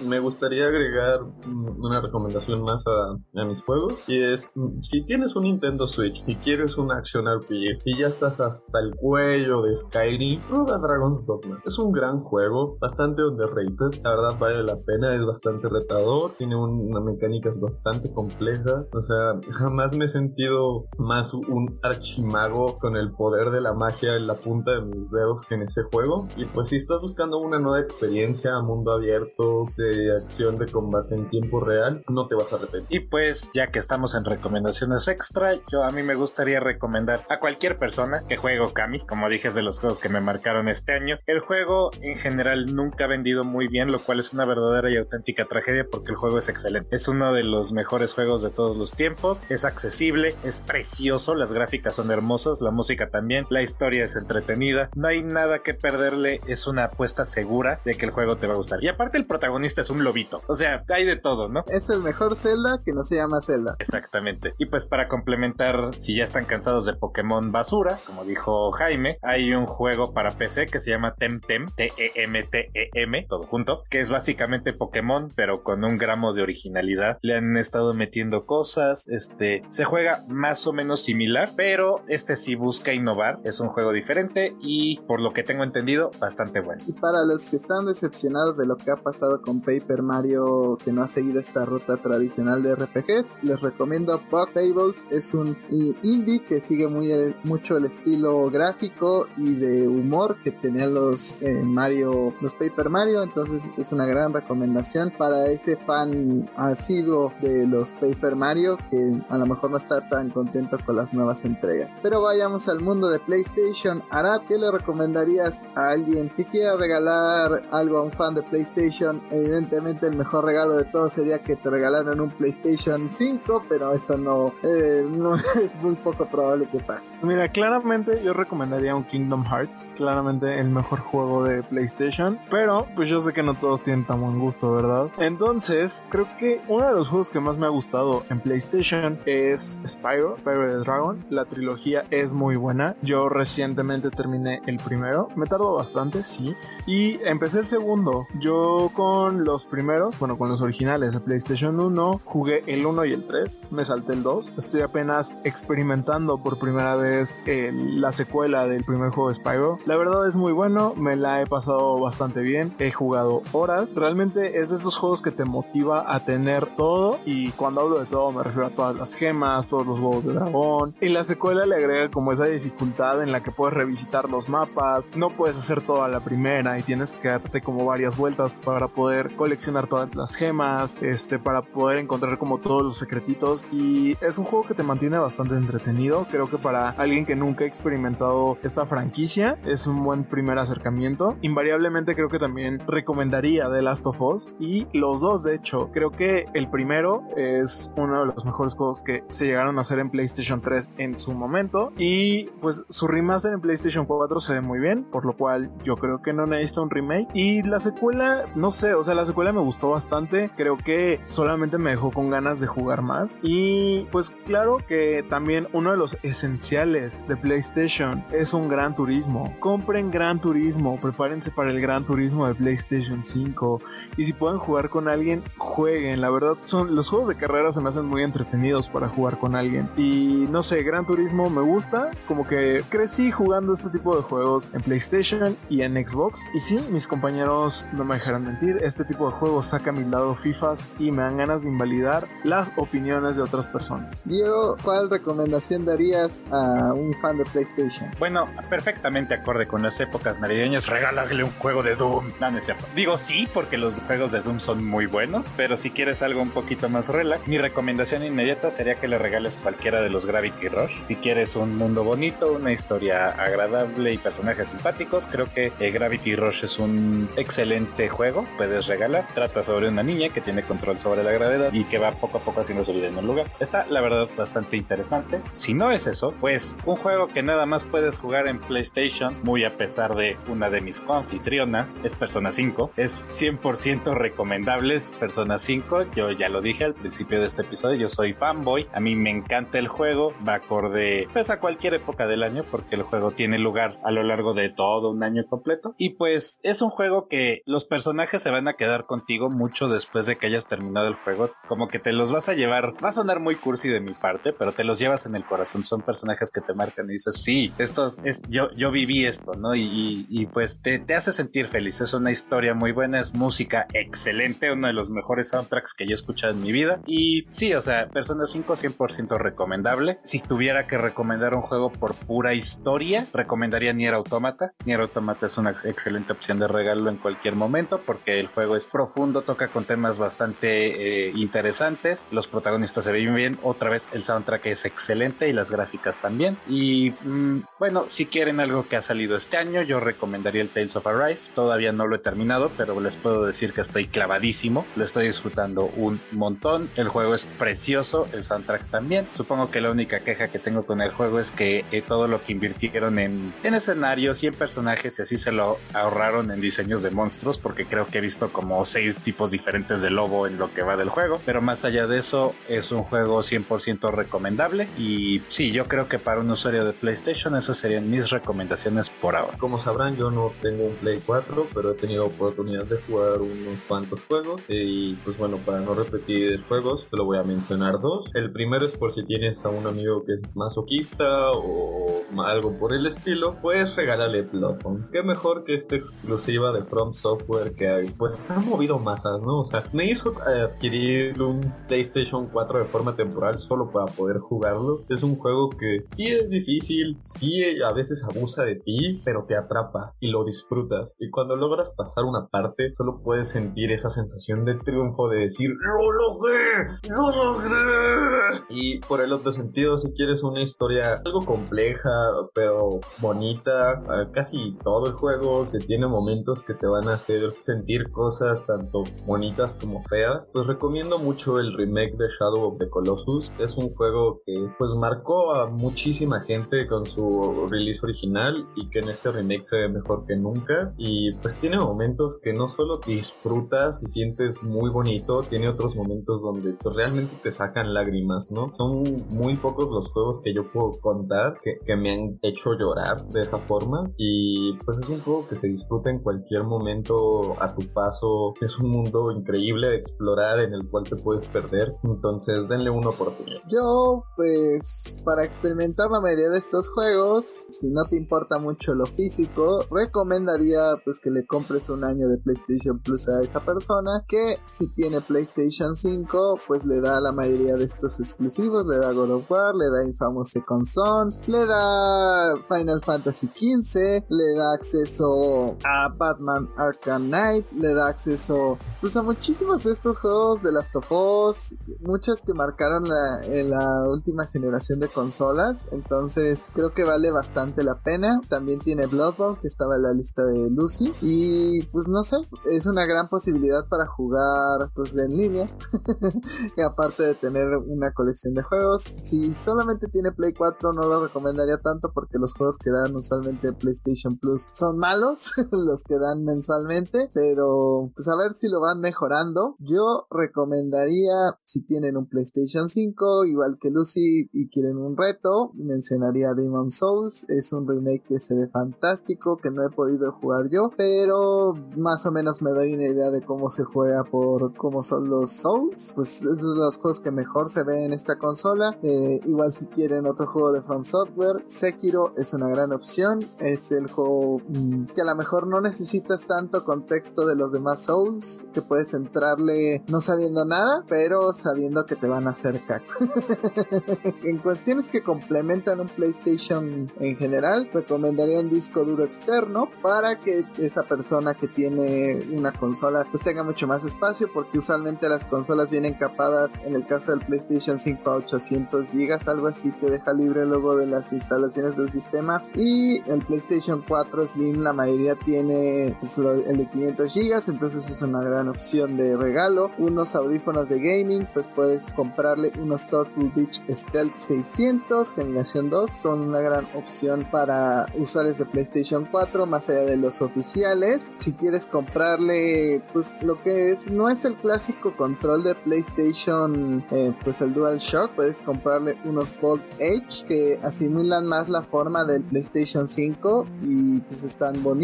Me gustaría agregar una recomendación más a, mis juegos y es si tienes un Nintendo Switch y quieres un action RPG y ya estás hasta el cuello de Skyrim, prueba Dragon's Dogma. Es un gran juego, bastante underrated, la verdad vale la pena, es bastante retador, tiene una mecánica bastante compleja, o sea, jamás me he sentido más un archimago con el poder de la magia en la punta de mis dedos que en ese juego. Y pues si estás buscando una nueva experiencia a mundo abierto de acción de combate en tiempo real, no te vas a arrepentir. Y pues ya que estamos en recomendaciones extra, yo a mí me gustaría recomendar a cualquier persona que juegue Okami, como dije es de los juegos que me marcaron este año. El juego en general nunca ha vendido muy bien, lo cual es una verdadera y auténtica tragedia porque el juego es excelente. Es uno de los mejores juegos de todos los tiempos, es accesible, es precioso, las gráficas son hermosas, la música también, la historia es entretenida, no hay nada que perderle, es una apuesta segura de que el juego te va a gustar. Y aparte el protagonista es un lobito, o sea, hay de todo, ¿no? Es el mejor Zelda que no se llama Zelda. Exactamente. Y pues para complementar, si ya están cansados de Pokémon basura, como dijo Jaime, hay un juego para PC que se llama Temtem, T-E-M-T-E-M, todo junto, que es básicamente Pokémon, pero con un gramo de originalidad. Le han estado metiendo cosas, este, se juega más o menos similar, pero este sí busca innovar, es un juego diferente y por lo que tengo entendido, bastante bueno. Para los que están decepcionados de lo que ha pasado con Paper Mario, que no ha seguido esta ruta tradicional de RPGs, les recomiendo Bug Fables, es un indie que sigue muy mucho el estilo gráfico y de humor que tenían los eh, Mario, los Paper Mario, entonces es una gran recomendación para ese fan asiduo de los Paper Mario que a lo mejor no está tan contento con las nuevas entregas. Pero vayamos al mundo de PlayStation. Arad, ¿qué le recomendarías a alguien que quiera regalar algo a un fan de PlayStation? Evidentemente el mejor regalo de todos sería que te regalaran un PlayStation 5, pero eso no, eh, no es muy poco probable que pase. Mira, claramente yo recomendaría un Kingdom Hearts, claramente el mejor juego de PlayStation, pero pues yo sé que no todos tienen tan buen gusto, ¿verdad? Entonces, creo que uno de los juegos que más me ha gustado en PlayStation es Spyro, Spyro the Dragon. La trilogía es muy buena. Yo recientemente terminé el primero. Me tardó bastante, sí. Y empecé el segundo. Yo con los primeros, bueno, con los originales de PlayStation 1, jugué el 1 y el 3. Me salté el 2. Estoy apenas experimentando por primera vez la secuela del primer juego de Spyro. La verdad es muy bueno. Me la he pasado bastante bien. He jugado horas. Realmente es de estos juegos que te motiva a tener todo. Y cuando hablo de todo me refiero a todas las gemas, todos los huevos de dragón. Y la secuela le agrega como esa dificultad en la que puedes revisitar los mapas. No puedes hacer todo a la primera y tienes que darte como varias vueltas para poder coleccionar todas las gemas, este, para poder encontrar como todos los secretitos. Y es un juego que te mantiene bastante entretenido. Creo que para alguien que nunca ha experimentado esta franquicia es un buen primer acercamiento. Invariablemente creo que también recomendaría The Last of Us y los dos de hecho. Creo que el primero es uno de los mejores juegos que se llegaron a hacer en PlayStation 3 en su momento y pues su remaster en PlayStation 4 se ve muy bien, por lo cual yo creo que no necesita un remake. Y la secuela, no sé, o sea, la secuela me gustó bastante. Creo que solamente me dejó con ganas de jugar más. Y pues claro que también uno de los esenciales de PlayStation es un Gran Turismo. Compren Gran Turismo, prepárense para el Gran Turismo de PlayStation 5. Y si pueden jugar con alguien, jueguen. La verdad, son los juegos de carrera se me hacen muy entretenidos para jugar con alguien. Y no sé, Gran Turismo me gusta. Como que crecí jugando este tipo de juegos en PlayStation y en Xbox. Y sí, mis compañeros no me dejarán mentir. Este tipo de juegos saca mi lado FIFAs y me dan ganas de invalidar las opiniones de otras personas. Diego, ¿cuál recomendación darías a un fan de PlayStation? Bueno, perfectamente acorde con las épocas navideñas, regálale un juego de Doom. No, no es cierto. Digo sí, porque los juegos de Doom son muy buenos, pero si quieres algo un poquito más relax, mi recomendación inmediata sería que le regales cualquiera de los Gravity Rush. Si quieres un mundo bonito, una historia agradable y personajes simpáticos, creo que eh, Gravity Rush es un excelente juego. Puedes regalar. Trata sobre una niña que tiene control sobre la gravedad y que va poco a poco haciendo su vida en un lugar. Está, la verdad, bastante interesante. Si no es eso, pues un juego que nada más puedes jugar en PlayStation, muy a pesar de una de mis confitrionas, es Persona 5. Es 100% recomendable Persona 5. Yo ya lo dije al principio de este episodio, yo soy fanboy. A mí me encanta el juego, va acorde pues, a cualquier época del año porque el juego tiene lugar a lo largo de todo un año completo. Y pues es un juego que los personajes se van a quedar contigo mucho después de que hayas terminado el juego. Como que te los vas a llevar, va a sonar muy cursi de mi parte, pero te los llevas en el corazón. Son personajes que te marcan y dices, sí, estos, es, yo, yo viví esto, ¿no? Y, y, pues te, te, hace sentir feliz. Es una historia muy buena, es música excelente, uno de los mejores soundtracks que yo he escuchado en mi vida. Y sí, o sea, Persona 5 100% recomendable. Si tuviera que recomendar un juego por pura historia, recomendaría Nier Automata. Nier Automata es una excelente opción de regalo en cualquier momento porque el juego es profundo, toca con temas bastante eh, interesantes. Los protagonistas se ven bien. Otra vez el soundtrack es excelente y las gráficas también. Y mmm, bueno, si quieren algo que ha salido este año, yo recomendaría el Tales of Arise. Todavía no lo he terminado, pero les puedo decir que estoy clavadísimo. Lo estoy disfrutando un montón. El juego es precioso, el soundtrack también. Supongo que la única queja que tengo con el juego es que eh, todo lo que invirtieron en, en escenarios y en personajes y así se lo ahorraron en diseños de monstruos, porque creo que he visto como seis tipos diferentes de lobo en lo que va del juego. Pero más allá de eso, es un juego 100% recomendable. Y sí, yo creo que para un usuario de PlayStation, esas serían mis recomendaciones por ahora. Como sabrán, yo no tengo un Play 4, pero he tenido oportunidad de jugar unos cuantos juegos. Y pues bueno, para no repetir juegos, te lo voy a mencionar dos. El primero es por si tienes a un amigo que es masoquista o algo por el estilo, pues regálale Bloodborne. Qué mejor que esta exclusiva de From Software que hay, pues ha movido masas, ¿no? O sea, me hizo adquirir un PlayStation 4 de forma temporal solo para poder jugarlo. Es un juego que sí es difícil, sí a veces abusa de ti, pero te atrapa y lo disfrutas. Y cuando logras pasar una parte, solo puedes sentir esa sensación de triunfo de decir, ¡Lo logré! ¡Lo logré! Y por el otro sentido, si quieres una historia algo compleja, pero bonita, casi todo el juego que tiene momentos que te van a hacer sentir cosas tanto bonitas como feas, pues recomiendo mucho el remake de Shadow of the Colossus. Es un juego que pues marcó a muchísima gente con su release original y que en este remake se ve mejor que nunca. Y pues tiene momentos que no solo disfrutas y sientes muy bonito, tiene otros momentos donde pues, realmente te sacan lágrimas, ¿no? Son muy pocos los juegos que yo puedo contar que, que me han hecho llorar de esa forma. Y pues es un juego que se disfruta en cualquier momento a tu paso. Es un mundo increíble de explorar en el cual te puedes perder. Entonces denle una oportunidad. Yo, pues, para experimentar la mayoría de estos juegos, si no te importa mucho lo físico, recomendaría pues que le compres un año de PlayStation Plus a esa persona que si tiene PlayStation 5, pues le da la mayoría de estos exclusivos, le da God of War, le da Infamous Second Son, le da Final Fantasy XV, le da acceso a Batman Arkham Knight, le da acceso pues a muchísimos de estos juegos de Last of Us, muchas que marcaron la, en la última generación de consolas, entonces creo que vale bastante la pena. También tiene Bloodborne que estaba en la lista de Lucy y pues no sé, es una gran posibilidad para jugar pues en línea, y aparte de tener una colección de juegos. Si solamente tiene Play 4 no lo recomendaría tanto porque los juegos que dan usualmente en PlayStation Plus son malos, los que dan mensualmente, pero pues a ver si lo van mejorando. Yo recomendaría, si tienen un PlayStation 5, igual que Lucy, y quieren un reto, mencionaría Demon Souls. Es un remake que se ve fantástico, que no he podido jugar yo, pero más o menos me doy una idea de cómo se juega por cómo son los Souls. Pues esos son los juegos que mejor se ven en esta consola. Eh, igual si quieren otro juego de From Software, Sekiro es una gran opción. Es el juego mm, que a lo mejor no necesitas tanto contexto de los demás Souls, que puedes entrarle no sabiendo nada, pero sabiendo que te van a hacer caca. en cuestiones que complementan un PlayStation en general, recomendaría un disco duro externo para que esa persona que tiene una consola pues tenga mucho más espacio porque usualmente las consolas vienen capadas en el caso del PlayStation 5 a 800 GB algo así te deja libre luego de las instalaciones del sistema y el PlayStation 4 Slim la mayoría tiene pues, el de 500 GB entonces es una gran opción de regalo. Unos audífonos de gaming pues puedes comprarle unos Turtle Beach Stealth 600 generación 2 son una gran opción para usuarios de PlayStation 4 más allá de los oficiales. Si quieres comprarle pues lo que es no es el clásico control de PlayStation eh, pues el Dual Shock puedes comprarle unos Bolt Edge que asimilan más la forma del PlayStation 5 y pues están bonitos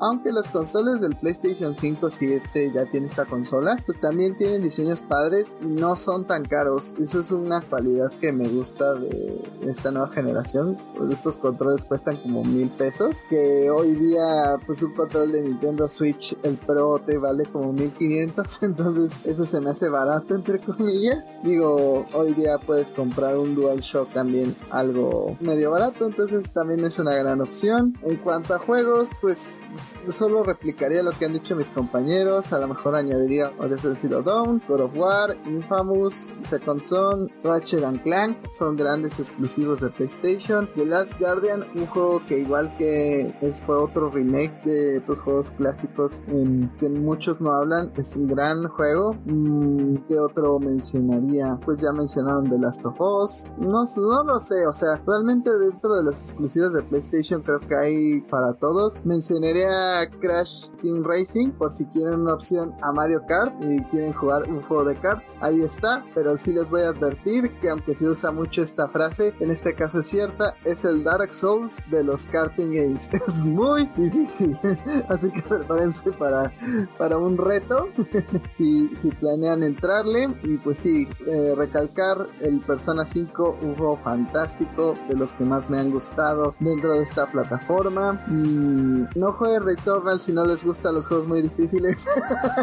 aunque las consolas del PlayStation 5 si este ya tiene esta consola pues también tienen diseños padres y no son tan caros. Eso es una cualidad que me gusta de esta nueva generación. Pues estos controles cuestan como mil pesos que hoy día pues un control de Nintendo Switch el Pro te vale como 1500 entonces eso se me hace barato entre comillas. Digo hoy día puedes comprar un DualShock también algo medio barato. Entonces también es una gran opción. En cuanto a juegos pues solo replicaría lo que han dicho mis compañeros a lo mejor añadiría Horizon Zero Dawn God of War Infamous Second Son Ratchet and Clank son grandes exclusivos de PlayStation The Last Guardian un juego que igual que es fue otro remake de otros juegos clásicos en que muchos no hablan es un gran juego. Mm, ¿qué otro mencionaría? pues ya mencionaron The Last of Us. No, no lo sé o sea realmente dentro de los exclusivos de PlayStation creo que hay para todos mencionaría Crash Team Racing por si quieren una opción a Mario Kart y quieren jugar un juego de karts. Ahí está pero sí les voy a advertir que aunque se usa mucho esta frase en este caso es cierta es el Dark Souls de los karting games. Es muy difícil. Así que prepárense para, para un reto. Si, si planean entrarle. Y pues sí eh, recalcar el Persona 5 un juego fantástico de los que más me han gustado dentro de esta plataforma. Mm, no jueguen Returnal si no les gustan los juegos muy difíciles.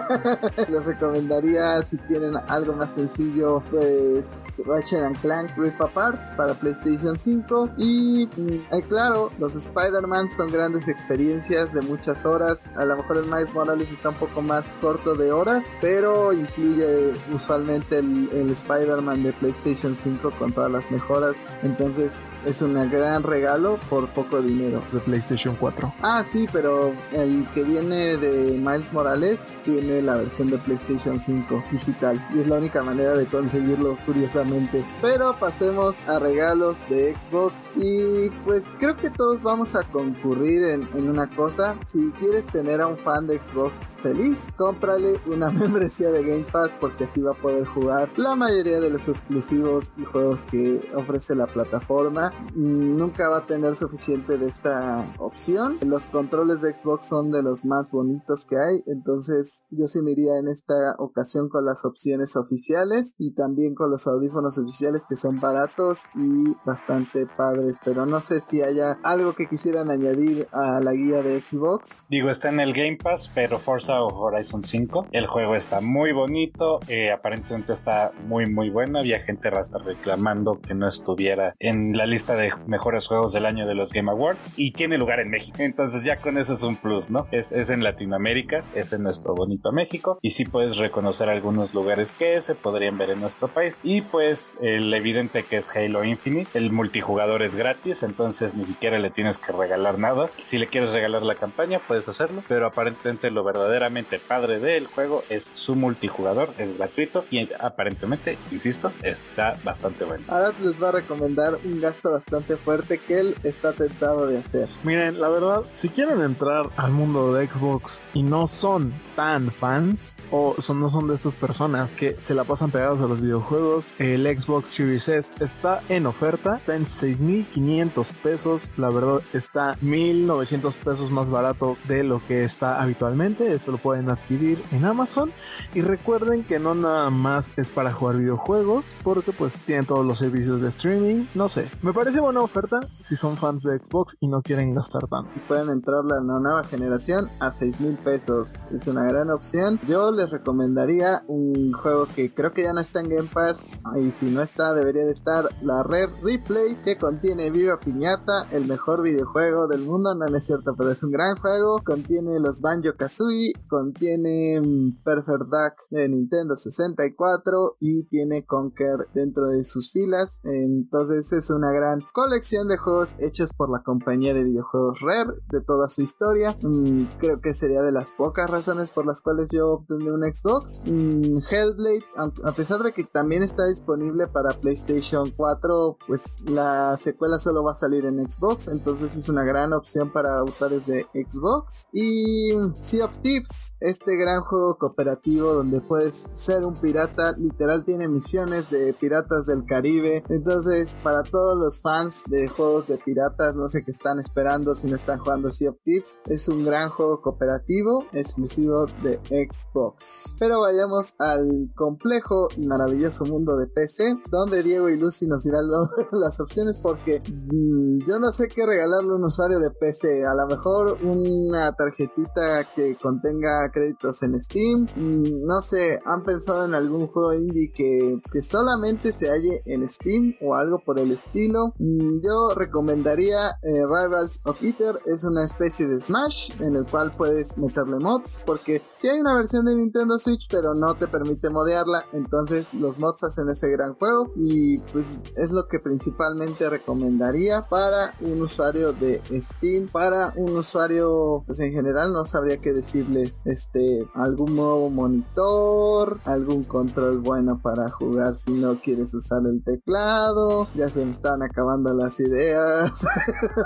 Les recomendaría si tienen algo más sencillo pues Ratchet and Clank Rift Apart para PlayStation 5 y mm, eh, claro los Spider-Man son grandes experiencias de muchas horas. A lo mejor el Miles Morales está un poco más corto de horas pero incluye usualmente el, el Spider-Man de PlayStation 5 con todas las mejoras. Entonces es un gran regalo por poco dinero. De PlayStation 4. Ah, sí, pero el que viene de Miles Morales tiene la versión de PlayStation 5 digital y es la única manera de conseguirlo, curiosamente. Pero pasemos a regalos de Xbox y pues creo que todos vamos a concurrir en, en una cosa. Si quieres tener a un fan de Xbox feliz, cómprale una membresía de Game Pass porque así va a poder jugar la mayoría de los exclusivos y juegos que ofrece la plataforma. Mm, Nunca va a tener suficiente de esta opción. Los controles de Xbox son de los más bonitos que hay, entonces yo sí me iría en esta ocasión con las opciones oficiales y también con los audífonos oficiales que son baratos y bastante padres, pero no sé si haya algo que quisieran añadir a la guía de Xbox. Digo, está en el Game Pass, pero Forza Horizon 5. El juego está muy bonito, eh, aparentemente está muy muy bueno. Había gente hasta reclamando que no estuviera en la lista de mejores juegos del año de los Game Awards y tiene lugar en México. Entonces ya con eso es un plus, ¿no? Es, es en Latinoamérica, es en nuestro bonito México y sí puedes reconocer algunos lugares que se podrían ver en nuestro país. Y pues el evidente que es Halo Infinite, el multijugador es gratis, entonces ni siquiera le tienes que regalar nada. Si le quieres regalar la campaña, puedes hacerlo, pero aparentemente lo verdaderamente padre del juego es su multijugador, es gratuito y aparentemente, insisto, está bastante bueno. Ahora les va a recomendar un gasto bastante fuerte que él está tentado de hacer. Miren, la verdad, si quieren entrar al mundo de Xbox y no son tan fans o son, no son de estas personas que se la pasan pegados a los videojuegos, el Xbox Series S está en oferta, está en 6.500 pesos, la verdad está 1.900 pesos más barato de lo que está habitualmente, esto lo pueden adquirir en Amazon y recuerden que no nada más es para jugar videojuegos porque pues tienen todos los servicios de streaming, no sé, me parece buena oferta si son fans de Xbox y no quieren gastar tanto. Y pueden entrar a la nueva generación a 6 mil pesos. Es una gran opción. Yo les recomendaría un juego que creo que ya no está en Game Pass. Y si no está, debería de estar. La Red Replay que contiene Viva Piñata, el mejor videojuego del mundo. No, es cierto, pero es un gran juego. Contiene los Banjo Kazooie, contiene mm, Perfect Duck de Nintendo 64 y tiene Conker dentro de sus filas. Entonces es una gran colección de juegos hechos por la compañía de videojuegos Rare de toda su historia. Mm, creo que sería de las pocas razones por las cuales yo obtendré un Xbox. Mm, Hellblade, a pesar de que también está disponible para PlayStation 4, pues la secuela solo va a salir en Xbox, entonces es una gran opción para usar desde Xbox. Y Sea of Tips, este gran juego cooperativo donde puedes ser un pirata, literal tiene misiones de piratas del Caribe, entonces para todos los fans de juegos de piratas, no sé qué están esperando si no están jugando Sea of Tips. Es un gran juego cooperativo exclusivo de Xbox. Pero vayamos al complejo y maravilloso mundo de PC, donde Diego y Lucy nos dirán las opciones porque mm, yo no sé qué regalarle a un usuario de PC. A lo mejor una tarjetita que contenga créditos en Steam. Mm, no sé, han pensado en algún juego indie que, que solamente se halle en Steam o algo por el estilo. Mm, yo recomendaría eh, Rivals of Ether es una especie de Smash en el cual puedes meterle mods porque si hay una versión de Nintendo Switch pero no te permite modearla. Entonces los mods hacen ese gran juego y pues es lo que principalmente recomendaría para un usuario de Steam para un usuario pues en general no sabría qué decirles este algún nuevo monitor algún control bueno para jugar si no quieres usar el teclado ya se me están acabando las ideas.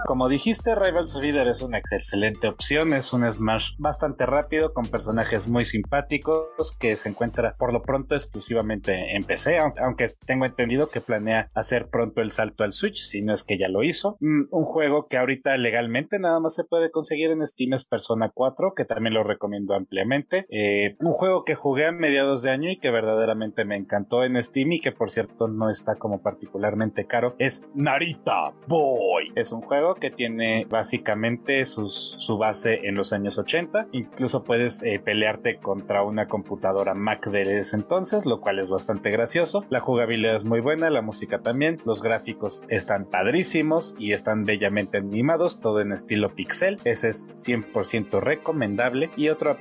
Como dijiste Rivals Leader es una excelente opción, es un Smash bastante rápido personajes muy simpáticos que se encuentra por lo pronto exclusivamente en PC, aunque tengo entendido que planea hacer pronto el salto al Switch, si no es que ya lo hizo. Mm, un juego que ahorita legalmente nada más se puede conseguir en Steam es Persona 4, que también lo recomiendo ampliamente. Eh, un juego que jugué a mediados de año y que verdaderamente me encantó en Steam y que por cierto no está como particularmente caro, es Narita Boy. Es un juego que tiene básicamente sus, su base en los años 80. Incluso puedes eh, pelearte contra una computadora Mac de ese entonces, lo cual es bastante gracioso. La jugabilidad es muy buena, la música también, los gráficos están padrísimos y están bellamente animados, todo en estilo pixel. Ese es 100% recomendable. Y otro,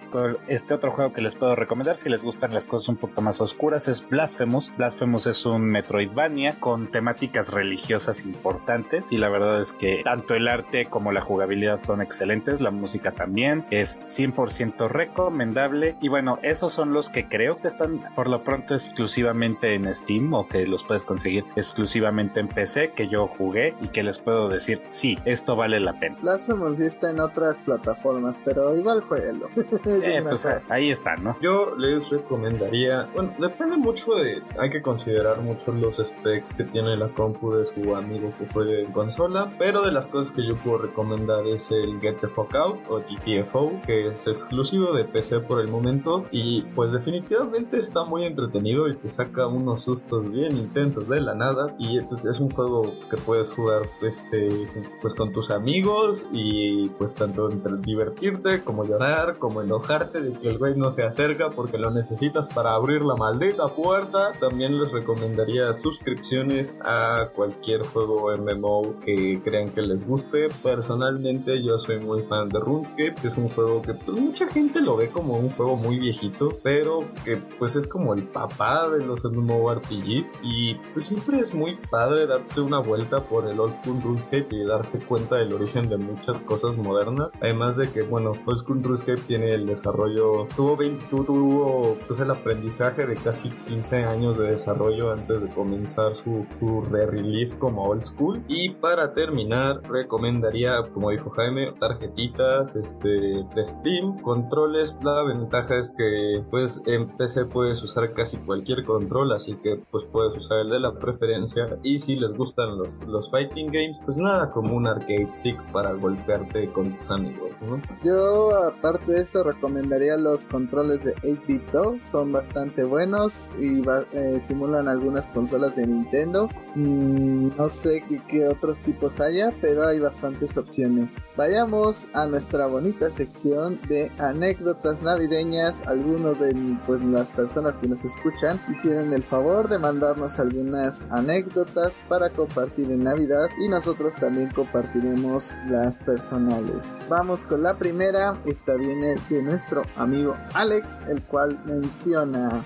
este otro juego que les puedo recomendar si les gustan las cosas un poco más oscuras es Blasphemous. Blasphemous es un Metroidvania con temáticas religiosas importantes y la verdad es que tanto el arte como la jugabilidad son excelentes, la música también es 100% recomendable y bueno, esos son los que creo que están por lo pronto exclusivamente en Steam o que los puedes conseguir exclusivamente en PC que yo jugué y que les puedo decir, sí, esto vale la pena. Blasphemous sí está en otras plataformas, pero igual jueguelo. eh, pues ahí está, ¿no? Yo les recomendaría, bueno, depende mucho de, hay que considerar mucho los specs que tiene la compu de su amigo que juegue en consola, pero de las cosas que yo puedo recomendar es el Get the Fuck Out o GTFO, que es exclusivo de PC por el momento y pues definitivamente está muy entretenido y te saca unos sustos bien intensos de la nada y pues, es un juego que puedes jugar este, pues con tus amigos y pues tanto entre divertirte como llorar, como enojarte de que el güey no se acerca porque lo necesitas para abrir la maldita puerta. También les recomendaría suscripciones a cualquier juego MMO que crean que les guste. Personalmente yo soy muy fan de RuneScape, que es un juego que pues, mucha gente lo lo ve como un juego muy viejito, pero que pues es como el papá de los MMORPGs y pues siempre es muy padre darse una vuelta por el Old School RuneScape y darse cuenta del origen de muchas cosas modernas. Además de que, bueno, Old School RuneScape tiene el desarrollo, tuvo, 20, tuvo pues el aprendizaje de casi 15 años de desarrollo antes de comenzar su, su re-release como Old School. Y para terminar, recomendaría, como dijo Jaime, tarjetitas este, de Steam, controles. La ventaja es que pues en PC puedes usar casi cualquier control, así que pues puedes usar el de la preferencia. Y si les gustan los, los fighting games, pues nada como un arcade stick para golpearte con tus amigos. Yo aparte de eso recomendaría los controles de 8-bit son bastante buenos y eh, simulan algunas consolas de Nintendo. Mm, no sé qué otros tipos haya, pero hay bastantes opciones. Vayamos a nuestra bonita sección de anécdotas navideñas. Algunos de pues, las personas que nos escuchan hicieron el favor de mandarnos algunas anécdotas para compartir en Navidad y nosotros también compartiremos las personales. Vamos con la primera. Esta viene de nuestro amigo Alex, el cual menciona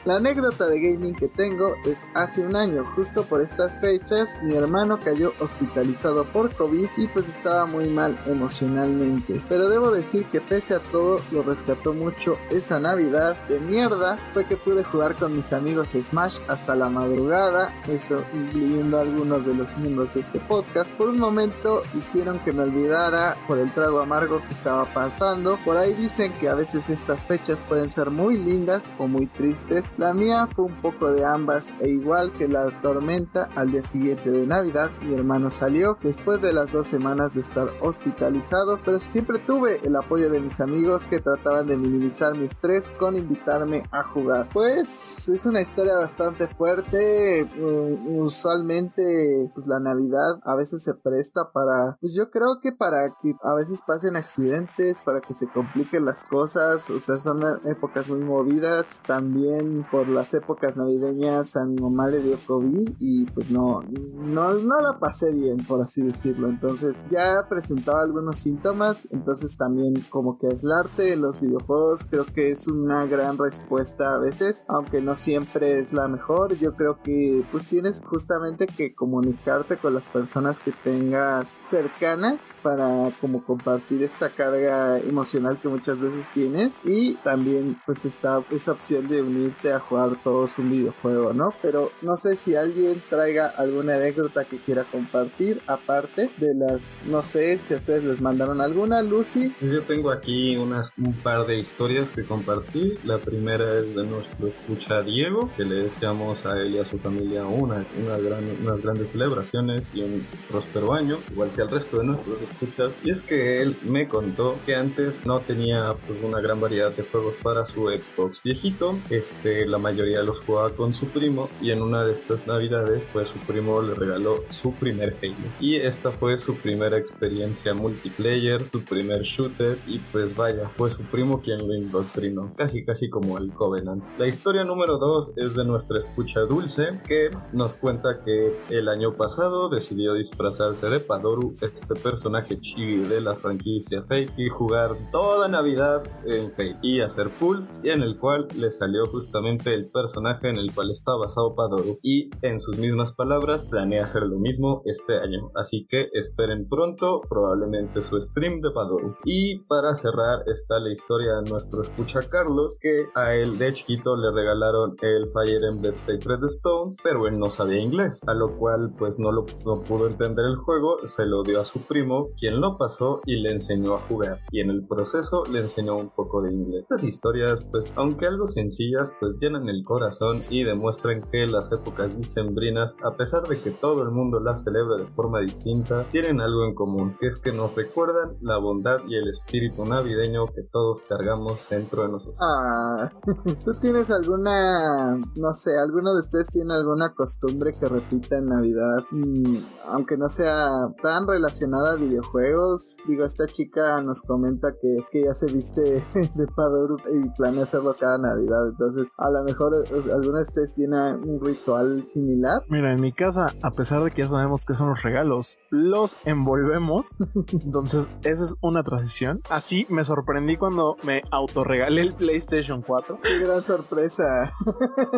la anécdota de gaming que tengo es hace un año, justo por estas fechas, mi hermano cayó hospitalizado por COVID y pues estaba muy mal emocionalmente. Pero debo decir que pese a todo lo rescató mucho esa Navidad de mierda fue que pude jugar con mis amigos Smash hasta la madrugada, eso incluyendo algunos de los miembros de este podcast. Por un momento hicieron que me olvidara por el trago amargo que estaba pasando. Por ahí dicen que a veces estas fechas pueden ser muy lindas o muy tristes. La mía fue un poco de ambas e igual que la tormenta al día siguiente de Navidad mi hermano salió después de las dos semanas de estar hospitalizado, pero siempre tuve el apoyo de mis amigos que trataban de minimizar mi estrés con invitarme a jugar. Pues es una historia bastante fuerte, eh, usualmente pues la Navidad a veces se presta para, pues yo creo que para que a veces pasen accidentes, para que se compliquen las cosas, o sea, son épocas muy movidas, también por las épocas navideñas a mi mamá le dio COVID y pues no, no, no la pasé bien, por así decirlo. Entonces ya presentaba algunos síntomas, entonces también como que aislarte en los videojuegos creo que es una gran respuesta a veces, aunque no siempre es la mejor. Yo creo que pues tienes justamente que comunicarte con las personas que tengas cercanas para como compartir esta carga emocional que muchas veces tienes y también pues está esa opción de unirte a jugar todos un videojuego, ¿no? Pero no sé si alguien traiga alguna anécdota que quiera compartir aparte de las, no sé si a ustedes les mandaron alguna, Lucy. Yo tengo aquí unas, un par de historias que compartir. La primera es de nuestro escucha Diego, que le deseamos a él y a su familia una, una gran, unas grandes celebraciones y un próspero año, igual que al resto de nuestros escuchas. Y es que él me contó que antes no tenía pues una gran variedad de juegos para su Xbox viejito. Este, la mayoría los jugaba con su primo y en una de estas navidades pues su primo le regaló su primer Halo. Y esta fue su primera experiencia multiplayer, su primer shooter y pues vaya, fue su primo quien lo indoctrinó, casi casi como el Covenant. La historia número 2 es de nuestra escucha Dulce que nos cuenta que el año pasado decidió disfrazarse de Padoru, este personaje chibi de la franquicia Fate y jugar toda Navidad en Fate y hacer pulls y en el cual le salió justamente el personaje en el cual está basado Padoru y en sus mismas palabras planea hacer lo mismo este año. Así que esperen pronto probablemente su stream de Padoru. Y para cerrar está la historia nuestro escucha Carlos que a él de chiquito le regalaron el Fire Emblem Sacred Stones pero él no sabía inglés a lo cual pues no lo no pudo entender el juego se lo dio a su primo quien lo pasó y le enseñó a jugar y en el proceso le enseñó un poco de inglés. Estas historias pues aunque algo sencillas pues llenan el corazón y demuestran que las épocas dicembrinas a pesar de que todo el mundo las celebra de forma distinta tienen algo en común que es que nos recuerdan la bondad y el espíritu navideño que todos cargamos dentro de nosotros Ah, ¿tú tienes alguna, no sé, alguno de ustedes tiene alguna costumbre que repita en Navidad? Mm, aunque no sea tan relacionada a videojuegos. Digo, esta chica nos comenta que, que ya se viste de Padoru y planea hacerlo cada Navidad. Entonces, a lo mejor alguno de ustedes tiene un ritual similar. Mira, en mi casa, a pesar de que ya sabemos que son los regalos, los envolvemos. Entonces, esa es una tradición. Así me sorprendí cuando me me autorregalé el PlayStation 4. Qué gran sorpresa.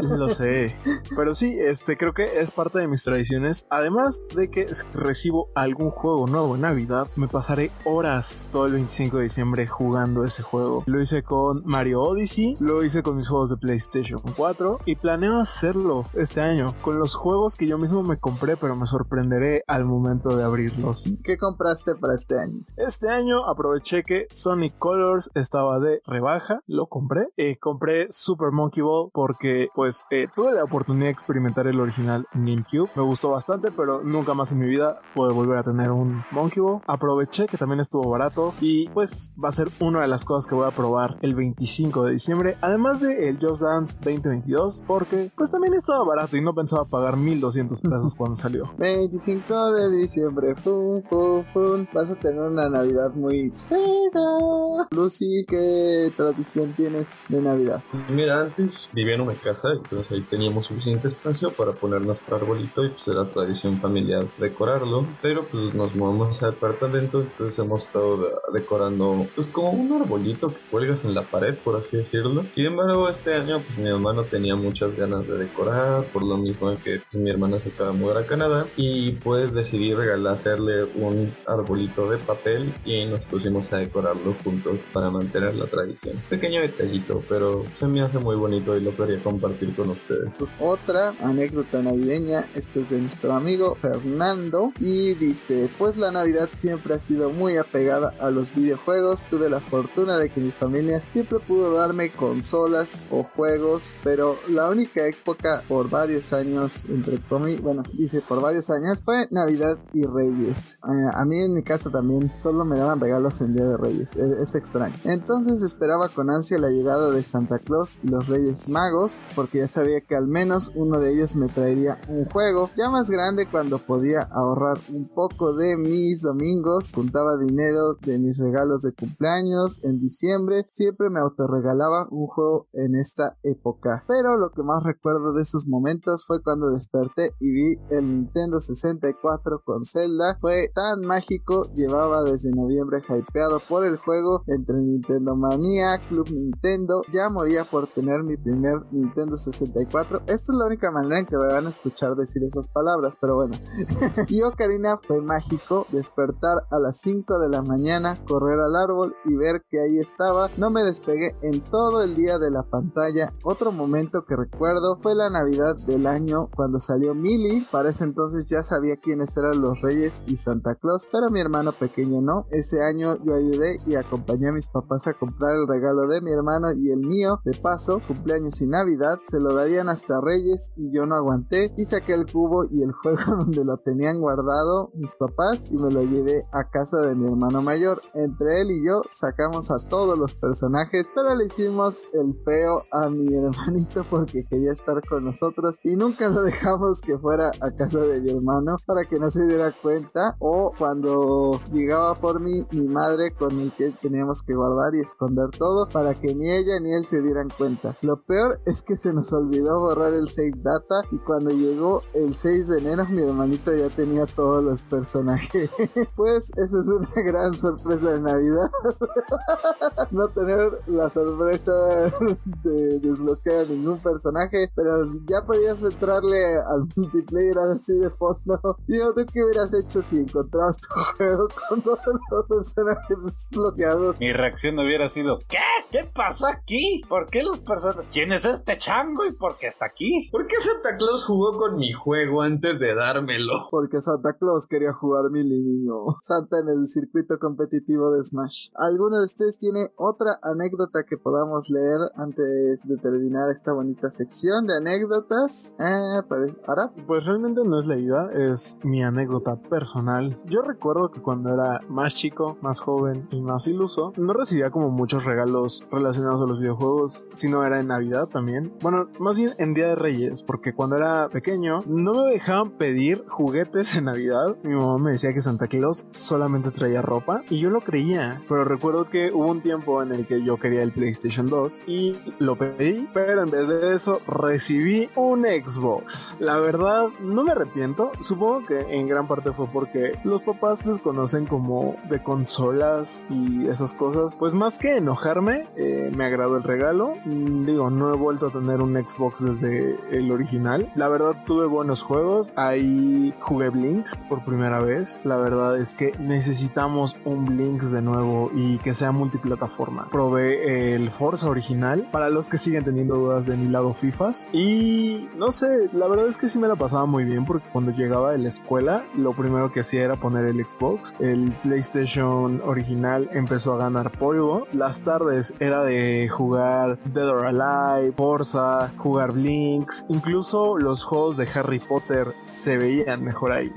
Lo sé. Pero sí, este creo que es parte de mis tradiciones. Además de que recibo algún juego nuevo en Navidad, me pasaré horas todo el 25 de diciembre jugando ese juego. Lo hice con Mario Odyssey, lo hice con mis juegos de PlayStation 4 y planeo hacerlo este año con los juegos que yo mismo me compré, pero me sorprenderé al momento de abrirlos. ¿Qué compraste para este año? Este año aproveché que Sonic Colors estaba de rebaja, lo compré. Eh, compré Super Monkey Ball porque pues eh, tuve la oportunidad de experimentar el original GameCube. Me gustó bastante, pero nunca más en mi vida pude volver a tener un Monkey Ball. Aproveché que también estuvo barato y pues va a ser una de las cosas que voy a probar el 25 de diciembre, además de el Just Dance 2022, porque pues también estaba barato y no pensaba pagar 1200 pesos cuando salió. 25 de diciembre, fum, fum, fum. Vas a tener una Navidad muy cero. Lucy, ¿qué tradición tienes de Navidad? Mira, antes vivía en una casa, entonces ahí teníamos suficiente espacio para poner nuestro arbolito y pues era tradición familiar decorarlo, pero pues nos movemos al departamento, entonces hemos estado decorando pues como un arbolito que cuelgas en la pared, por así decirlo. Sin embargo, este año pues mi mamá no tenía muchas ganas de decorar, por lo mismo que mi hermana se acaba de mudar a Canadá y pues decidí regalar, hacerle un arbolito de papel y nos pusimos a decorarlo juntos para mantener la tradición. Pequeño detallito, pero se me hace muy bonito y lo quería compartir con ustedes. Pues otra anécdota navideña, este es de nuestro amigo Fernando y dice, pues la Navidad siempre ha sido muy apegada a los videojuegos, tuve la fortuna de que mi familia siempre pudo darme consolas o juegos, pero la única época por varios años, entre comillas, bueno, dice por varios años, fue Navidad y Reyes. Eh, a mí en mi casa también solo me daban regalos en Día de Reyes, e, es extraño. Entonces esperaba con ansia la llegada de Santa Claus y los Reyes Magos, porque ya sabía que al menos uno de ellos me traería un juego, ya más grande cuando podía ahorrar un poco de mis domingos, juntaba dinero de mis regalos de cumpleaños en diciembre, siempre me autorregalaba un juego en esta época. Pero lo que más recuerdo de esos momentos fue cuando desperté y vi el Nintendo 64 con Zelda. Fue tan mágico, llevaba desde noviembre hypeado por el juego entre Nintendo Manía, Club Nintendo. Ya moría por tener mi primer Nintendo 64. Esta es la única manera en que me van a escuchar decir esas palabras, pero bueno. y Ocarina fue mágico despertar a las 5 de la mañana, correr al árbol y ver que ahí estaba. No me despegué en todo el día de la pantalla. Otro momento que recuerdo fue la Navidad del año cuando salió Millie. Para ese entonces ya sabía quiénes eran los Reyes y Santa Claus, pero mi hermano pequeño no. Ese año yo ayudé y acompañé a mis papás a comprar el regalo de mi hermano y el mío. De paso, cumpleaños y Navidad se lo darían hasta Reyes y yo no aguanté y saqué el cubo y el juego donde lo tenían guardado mis papás y me lo llevé a casa de mi hermano mayor. Entre él y yo sacamos a todos los personajes, pero le hicimos el feo a mi hermanito porque quería estar con nosotros y nunca lo dejamos que fuera a casa de mi hermano para que no se diera cuenta o cuando llegaba por mí mi madre con el que teníamos que guardar y esconder todo para que ni ella ni él se dieran cuenta. Lo peor es que se nos olvidó borrar el save data y cuando llegó el 6 de enero mi hermanito ya tenía todos los personajes. pues esa es una gran sorpresa de Navidad. no tener la sorpresa de desbloquear ningún personaje, pero ya podías entrarle al multiplayer así de fondo. Digo, ¿tú qué hubieras hecho si encontrabas tu juego con todos los personajes desbloqueados? Mi reacción hubiera sido, ¿qué? ¿Qué pasó aquí? ¿Por qué los personajes? ¿Quién es este chango y por qué está aquí? ¿Por qué Santa Claus jugó con mi juego antes de dármelo? Porque Santa Claus quería jugar mi niño. Santa en el circuito competitivo de Smash. ¿Alguno de ustedes tiene otra anécdota que podamos leer antes de terminar esta bonita sección de anécdotas? Eh, ¿Ahora? Pues realmente no es leída, es mi anécdota personal. Yo recuerdo que cuando era más chico, más joven y más iluso, no recibía como muchos regalos relacionados a los videojuegos, sino era en Navidad también. Bueno, más bien en Día de Reyes, porque cuando era pequeño no me dejaban pedir juguetes en Navidad. Mi mamá me decía que Santa Claus solamente traía ropa y yo lo creía, pero recuerdo que hubo un tiempo en el que yo quería el PlayStation 2 y lo pedí, pero en vez de eso recibí un Xbox. La verdad, no me arrepiento, supongo que en gran parte fue porque los papás desconocen como de consolas y esas cosas, pues más que enojarme, eh, me agradó el regalo. Mm, digo, no he vuelto a tener un Xbox desde el original. La verdad tuve buenos juegos. Ahí jugué Blinks por primera vez. La verdad es que necesitamos un Blinks de nuevo y que sea multiplataforma. Probé el Forza original para los que siguen teniendo dudas de mi lado FIFAs. Y no sé, la verdad es que sí me la pasaba muy bien porque cuando llegaba de la escuela, lo primero que hacía era poner el Xbox. El PlayStation original empezó a ganar polvo. Las tardes era de jugar Dead or Alive, Forza, jugar Blinks. Incluso los juegos de Harry Potter se veían mejor ahí.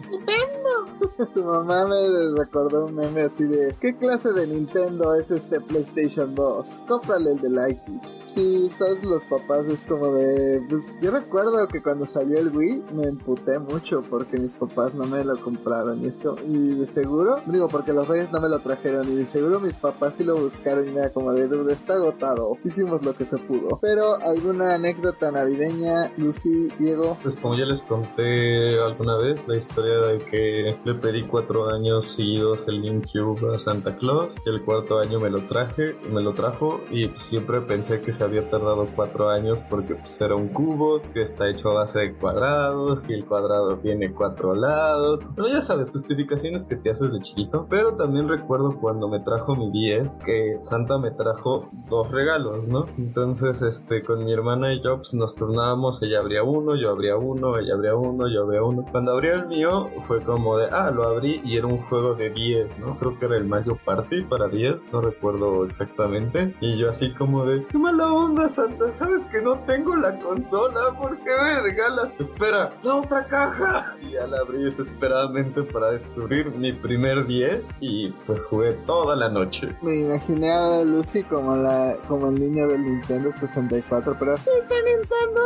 Tu mamá me recordó un meme así de ¿Qué clase de Nintendo es este PlayStation 2? Cómprale el de X. Sí, sabes los papás es como de pues, yo recuerdo que cuando salió el Wii me emputé mucho porque mis papás no me lo compraron y es y de seguro, digo porque los reyes no me lo trajeron y de seguro mis papás sí lo buscaron y era como de duda, está agotado. Hicimos lo que se pudo. Pero alguna anécdota navideña, Lucy, Diego. Pues como ya les conté alguna vez la historia de que le pedí cuatro años seguidos el GameCube a Santa Claus y el cuarto año me lo traje, me lo trajo y siempre pensé que se había tardado cuatro años porque pues, era un cubo que está hecho a base de cuadrados y el cuadrado tiene cuatro lados. Pero ya sabes, justificaciones que te haces de chiquito. Pero también recuerdo cuando me trajo mi 10 que Santa me trajo dos regalos, ¿no? Entonces, este, con mi hermana y yo pues, nos turnábamos, ella abría uno, yo abría uno, ella abría uno, yo abría uno. Cuando abrió el mío fue como de, ah, lo abrí y era un juego de 10, ¿no? Creo que era el Mario Party para 10, no recuerdo exactamente. Y yo así como de, qué mala onda, Santa, sabes que no tengo la consola, ¿por qué me regalas? Espera, la otra caja. Y ya la abrí desesperadamente para descubrir mi primer 10 y pues jugué toda la noche. Me imaginé a Lucy como la como el niño del Nintendo 64, pero ¡Ese Nintendo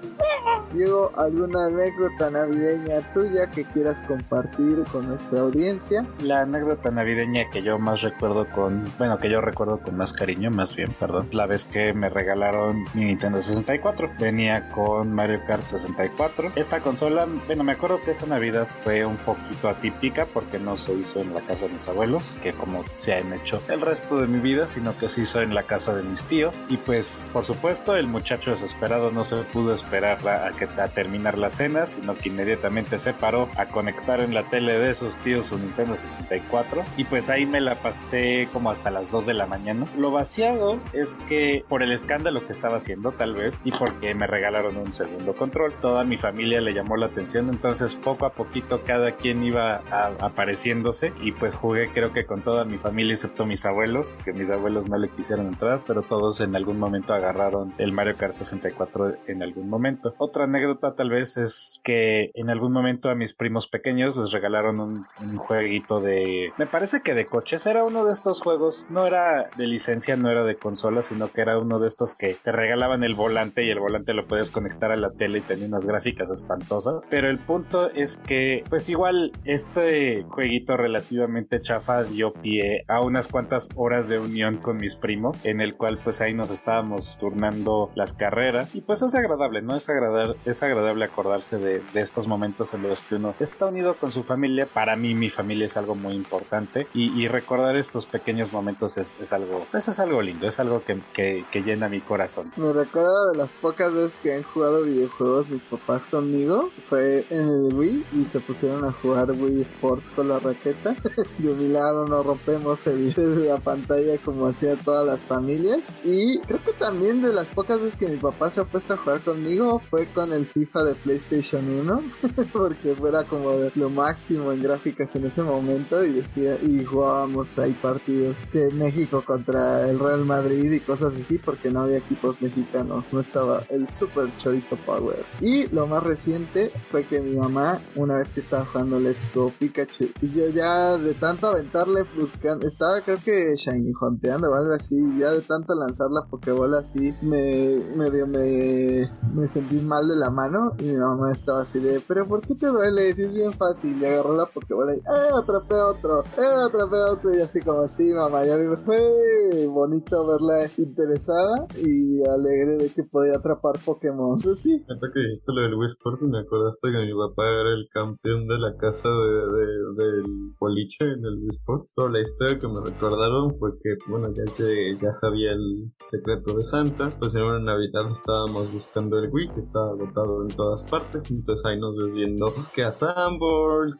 10! Diego, ¿alguna anécdota navideña tuya que quieras compartir con nuestra audiencia? La anécdota navideña que yo más recuerdo con, bueno, que yo recuerdo con más cariño, más bien, perdón, la vez que me regalaron mi Nintendo 64. Venía con Mario Kart 64. Esta consola, bueno, me acuerdo que esa Navidad fue un poquito atípica porque no se hizo en la casa de mis abuelos, que como se han hecho el resto de mi vida, sino que se hizo en la casa de mis tíos. Y pues, por supuesto, el muchacho desesperado no se pudo esperar a, que, a terminar la cena, sino que inmediatamente se paró a conectar en la tele de sus tíos su Nintendo 64 y pues ahí me la pasé como hasta las 2 de la mañana. Lo vaciado es que por el escándalo que estaba haciendo tal vez y porque me regalaron un segundo control, toda mi familia le llamó la atención, entonces poco a poquito cada quien iba apareciéndose y pues jugué creo que con toda mi familia excepto mis abuelos, que mis abuelos no le quisieron entrar, pero todos en algún momento agarraron el Mario Kart 64 en algún momento. Otra anécdota tal vez es que en algún momento a mis primos pequeños les regalaron un, jueguito de... Me parece que de coches. Era uno de estos juegos, no era de licencia, no era de consola, sino que era uno de estos que te regalaban el volante y el volante lo puedes conectar a la tele y tenía unas gráficas espantosas. Pero el punto es que, pues igual, este jueguito relativamente chafa dio pie a unas cuantas horas de unión con mis primos, en el cual pues ahí nos estábamos turnando las carreras. Y pues es agradable, ¿no? Es agradable, es agradable acordarse de, de estos momentos en los que uno está unido con su familia. Para mí, mi familia es algo muy importante y, recordar estos pequeños momentos es, algo, pues es algo lindo, es algo que, que, llena mi corazón. Me recuerdo de las pocas veces que han jugado videojuegos mis papás conmigo, fue en el Wii y se pusieron a jugar Wii Sports con la raqueta. de milagro no rompemos el, la pantalla como hacía todas las familias. Y creo que también de las pocas veces que mi papá se ha puesto a jugar conmigo fue con el FIFA de PlayStation 1, porque fuera como lo máximo en gráficas en ese momento y, decía, y jugábamos ahí partidos de México contra el Real Madrid y cosas así porque no había equipos mexicanos, no estaba el Super Choice of Power. Y lo más reciente fue que mi mamá, una vez que estaba jugando Let's Go Pikachu, y yo ya de tanto aventarle buscando, estaba creo que shiny honteando o algo así, ya de tanto lanzar la Pokébola así, me medio me, me sentí mal de la mano y mi mamá estaba así de, pero ¿por qué te duele? Si es bien fácil. Y agarró la Pokébola y, ¡eh, atrapé otro! ¡eh, atrapé otro! Y así como así, mamá, ya vimos, fue bonito verla interesada y alegre de que podía atrapar Pokémon. Pues sí. Ahorita que dijiste lo del Wii Sports, me acordaste que mi papá era el campeón de la casa de, de- del boliche en el Wii Sports. Pero la historia que me recordaron fue que, bueno, ya que ya sabía el secreto de Santa, pues en una Navidad estábamos buscando el Wii, que estaba agotado en todas partes. Entonces ahí nos ves yendo que a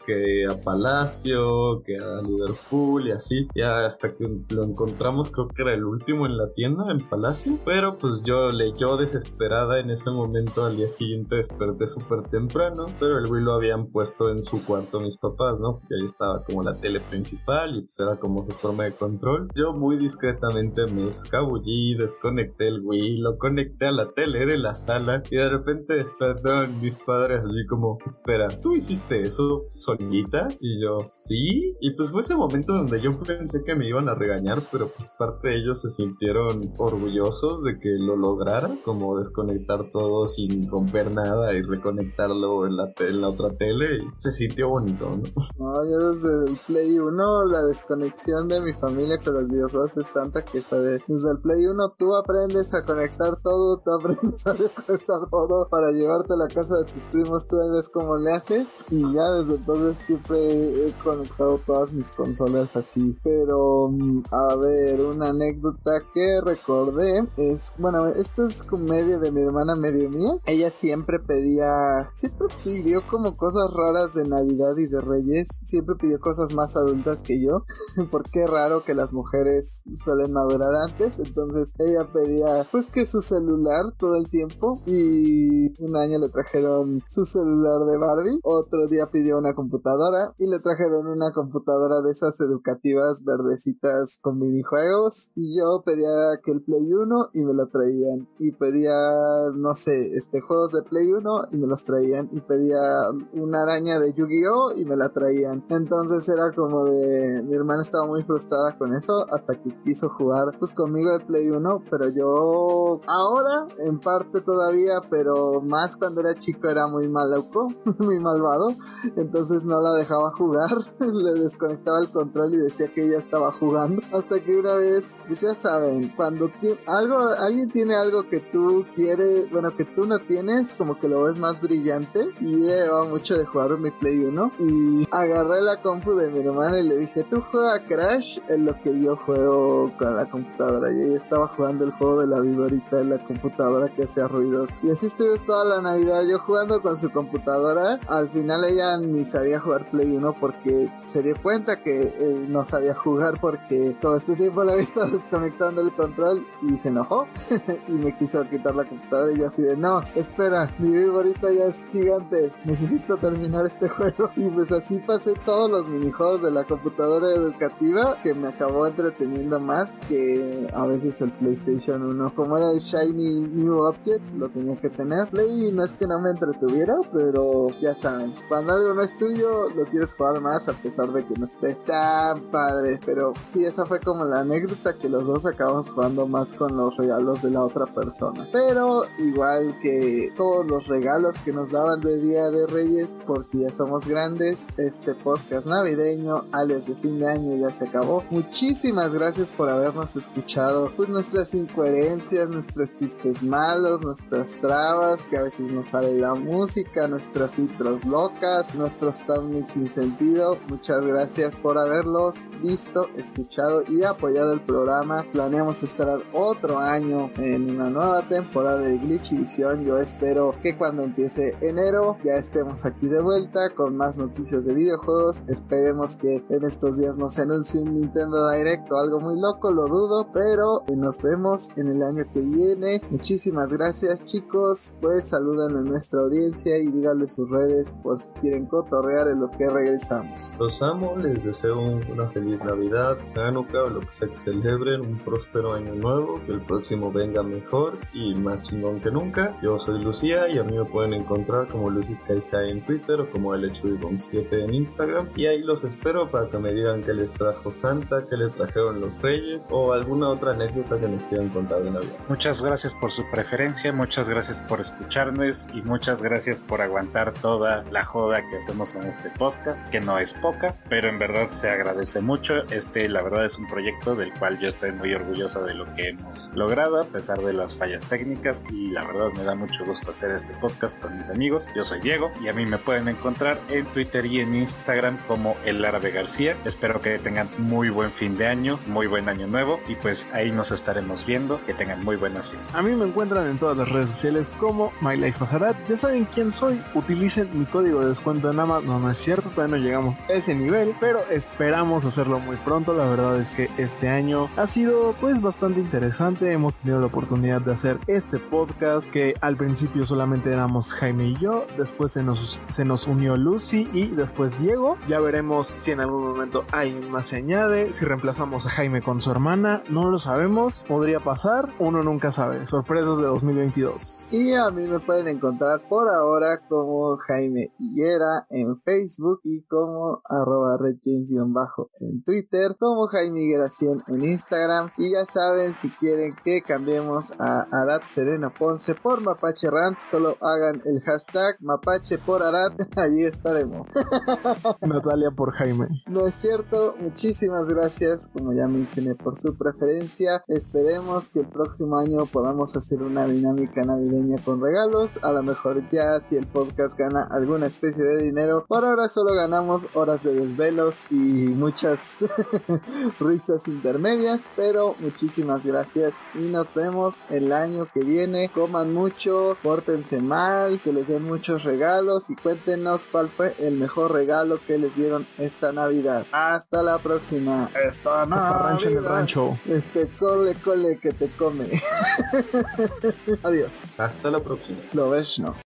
Que a Palacio, que a Liverpool y así. Ya hasta que lo encontramos, creo que era el último en la tienda, en Palacio. Pero pues yo le yo desesperada en ese momento al día siguiente desperté súper temprano. Pero el Wii lo habían puesto en su cuarto mis papás, ¿no? Porque ahí estaba como la tele principal y pues era como su forma de control. Yo muy discretamente me escabullí, desconecté el Wii, lo conecté a la tele de la sala y de repente despertaron mis padres así como, espera, ¿tú hiciste eso solita? Y yo, sí. Y pues fue ese momento donde yo pensé que me iban a regañar, pero pues parte de ellos se sintieron orgullosos de que lo lograra, como desconectar todo sin romper nada y reconectarlo en la, en la otra tele. Y se sintió bonito, ¿no? No, yo desde el Play 1 la desconexión de mi familia con los videojuegos es tanta que fue de, desde el Play 1 tú aprendes a conectar todo, tú aprendes a desconectar todo para llevarte a la casa de tus primos, tú ves cómo le haces y ya desde entonces siempre he conectado todas mis consolas así. Pero mm, a ver, una anécdota que recordé es, bueno, esto es como medio de mi hermana, medio mía. Ella siempre pedía, siempre pidió como cosas raras de Navidad y de Reyes. Siempre pidió cosas más adultas que yo. Porque raro que las mujeres suelen madurar antes. Entonces ella pedía, pues que su celular todo el tiempo. Y un año le trajeron su celular de Barbie. Otro día pidió una computadora. Y le trajeron una computadora de esas educativas verdecitas con minijuegos. Y yo pedía que el Play 1 y me lo traían. Y pedía, no sé, este juegos de Play 1 y me los traían. Y pedía una araña de Yu-Gi-Oh! y me la traían. Entonces era como de. Mi hermana estaba muy frustrada con eso. Hasta que quiso jugar pues conmigo el Play 1. Pero yo ahora, en parte todavía, pero más cuando era chico era muy maluco, muy malvado. Entonces no la dejaba jugar. Le desconectaba el control y decía que ella estaba jugando. Hasta que una vez, pues ya saben, cuando algo, alguien tiene algo que tú quieres, bueno, que tú no tienes, como que lo ves más brillante. Y ella llevaba mucho de jugar mi Play 1. Y agarré la compu de mi hermana y le dije, tú juega Crash en lo que yo juego con la computadora. Y ella estaba jugando el juego de la viborita en la computadora que hacía ruidos. Y así estuvimos toda la Navidad yo jugando con su computadora. Al final ella ni sabía jugar Play 1 porque se dio cuenta que eh, no sabía jugar porque todo este tiempo le había estado desconectando el control y se enojó y me quiso quitar la computadora y yo así de no, espera, mi viborita ya es gigante, necesito terminar este juego y pues así pasé todos los minijuegos de la computadora educativa que me acabó entreteniendo más que a veces el PlayStation 1 como era el Shiny New Object lo tenía que tener. Play no es que no me entretuviera pero ya saben cuando algo no es tuyo lo quieres jugar más a pesar de que no esté tan padre. Pero sí esa fue como la anécdota que los dos acabamos jugando más con los regalos de la otra persona. Pero igual que todos los regalos que nos daban de Día de Reyes porque ya somos grandes este podcast navideño alias de fin de año ya se acabó. Muchísimas gracias por habernos escuchado. Pues nuestras incoherencias nuestros chistes malos nuestras trabas que a veces nos sale la música nuestras intros locas nuestros thumbnails sin sentido. Muchas gracias por haberlos visto escuchado y apoyado el programa. Planeamos estar otro año en una nueva temporada de Glitch y Visión. Yo espero que cuando empiece enero ya estemos aquí de vuelta con más noticias de videojuegos. Esperemos que en estos días nos anuncie un Nintendo Direct o algo muy loco lo dudo pero nos vemos en el año que viene. Muchísimas gracias chicos. Pues saluden a nuestra audiencia y díganle sus redes por si quieren cotorrear en lo que regresamos Los amo, les deseo un- una feliz Navidad, Hanukkah o lo que sea que celebren, un próspero año nuevo, que el próximo venga mejor y más chingón que nunca. Yo soy Lucía y a mí me pueden encontrar como Lucis Kaisai en Twitter o como LHUibon7 en Instagram. Y ahí los espero para que me digan qué les trajo Santa, qué les trajeron los Reyes o alguna otra anécdota que nos quieran contar de Navidad. Muchas gracias por su preferencia, muchas gracias por escuchar. escucharnos y muchas gracias por aguantar toda la joda que hacemos en este podcast, que no es poca, pero en verdad se agradece mucho. Este, la verdad, es un proyecto del cual yo estoy muy orgulloso de lo que hemos logrado, a pesar de las fallas técnicas. Y la verdad, me da mucho gusto hacer este podcast con mis amigos. Yo soy Diego y a mí me pueden encontrar en Twitter y en Instagram como El Árabe García. Espero que tengan muy buen fin de año, muy buen año nuevo y pues ahí nos estaremos viendo. Que tengan muy buenas fiestas. A mí me encuentran en todas las redes sociales como MyLifeAzarat. Ya saben quién soy. Utilicen mi código de descuento en Amazon. No, no es cierto, todavía no llegamos a ese nivel, pero esperamos hacerlo muy pronto. La verdad es que este año ha sido pues bastante interesante. Hemos tenido la oportunidad de hacer este podcast que al principio solamente éramos Jaime y yo. Después se nos, se nos unió Lucy y después Diego. Ya veremos si en algún momento alguien más se añade. Si reemplazamos a Jaime con su hermana, no lo sabemos. Podría pasar. Uno nunca sabe. Sorpresas de 2022. Y a mí me pueden encontrar por ahora como Jaime Higuera en Facebook y como arroba bajo en Twitter, como Jaime 100 en Instagram. Y ya saben, si quieren que cambiemos a Arat Serena Ponce por Mapache Rant, solo hagan el hashtag Mapache por Arat, allí estaremos. Natalia por Jaime. No es cierto, muchísimas gracias, como ya mencioné, por su preferencia. Esperemos que el próximo año podamos hacer una dinámica navideña con regalos. A lo mejor ya si el podcast gana alguna especie de dinero. Por ahora solo ganamos horas de desvelos y muchas risas intermedias. Pero muchísimas gracias y nos vemos el año que viene. Coman mucho, pórtense mal, que les den muchos regalos y cuéntenos cuál fue el mejor regalo que les dieron esta Navidad. Hasta la próxima. Esta rancho en el rancho. Este cole cole que te come. Adiós. Hasta la próxima. Lo ves, no.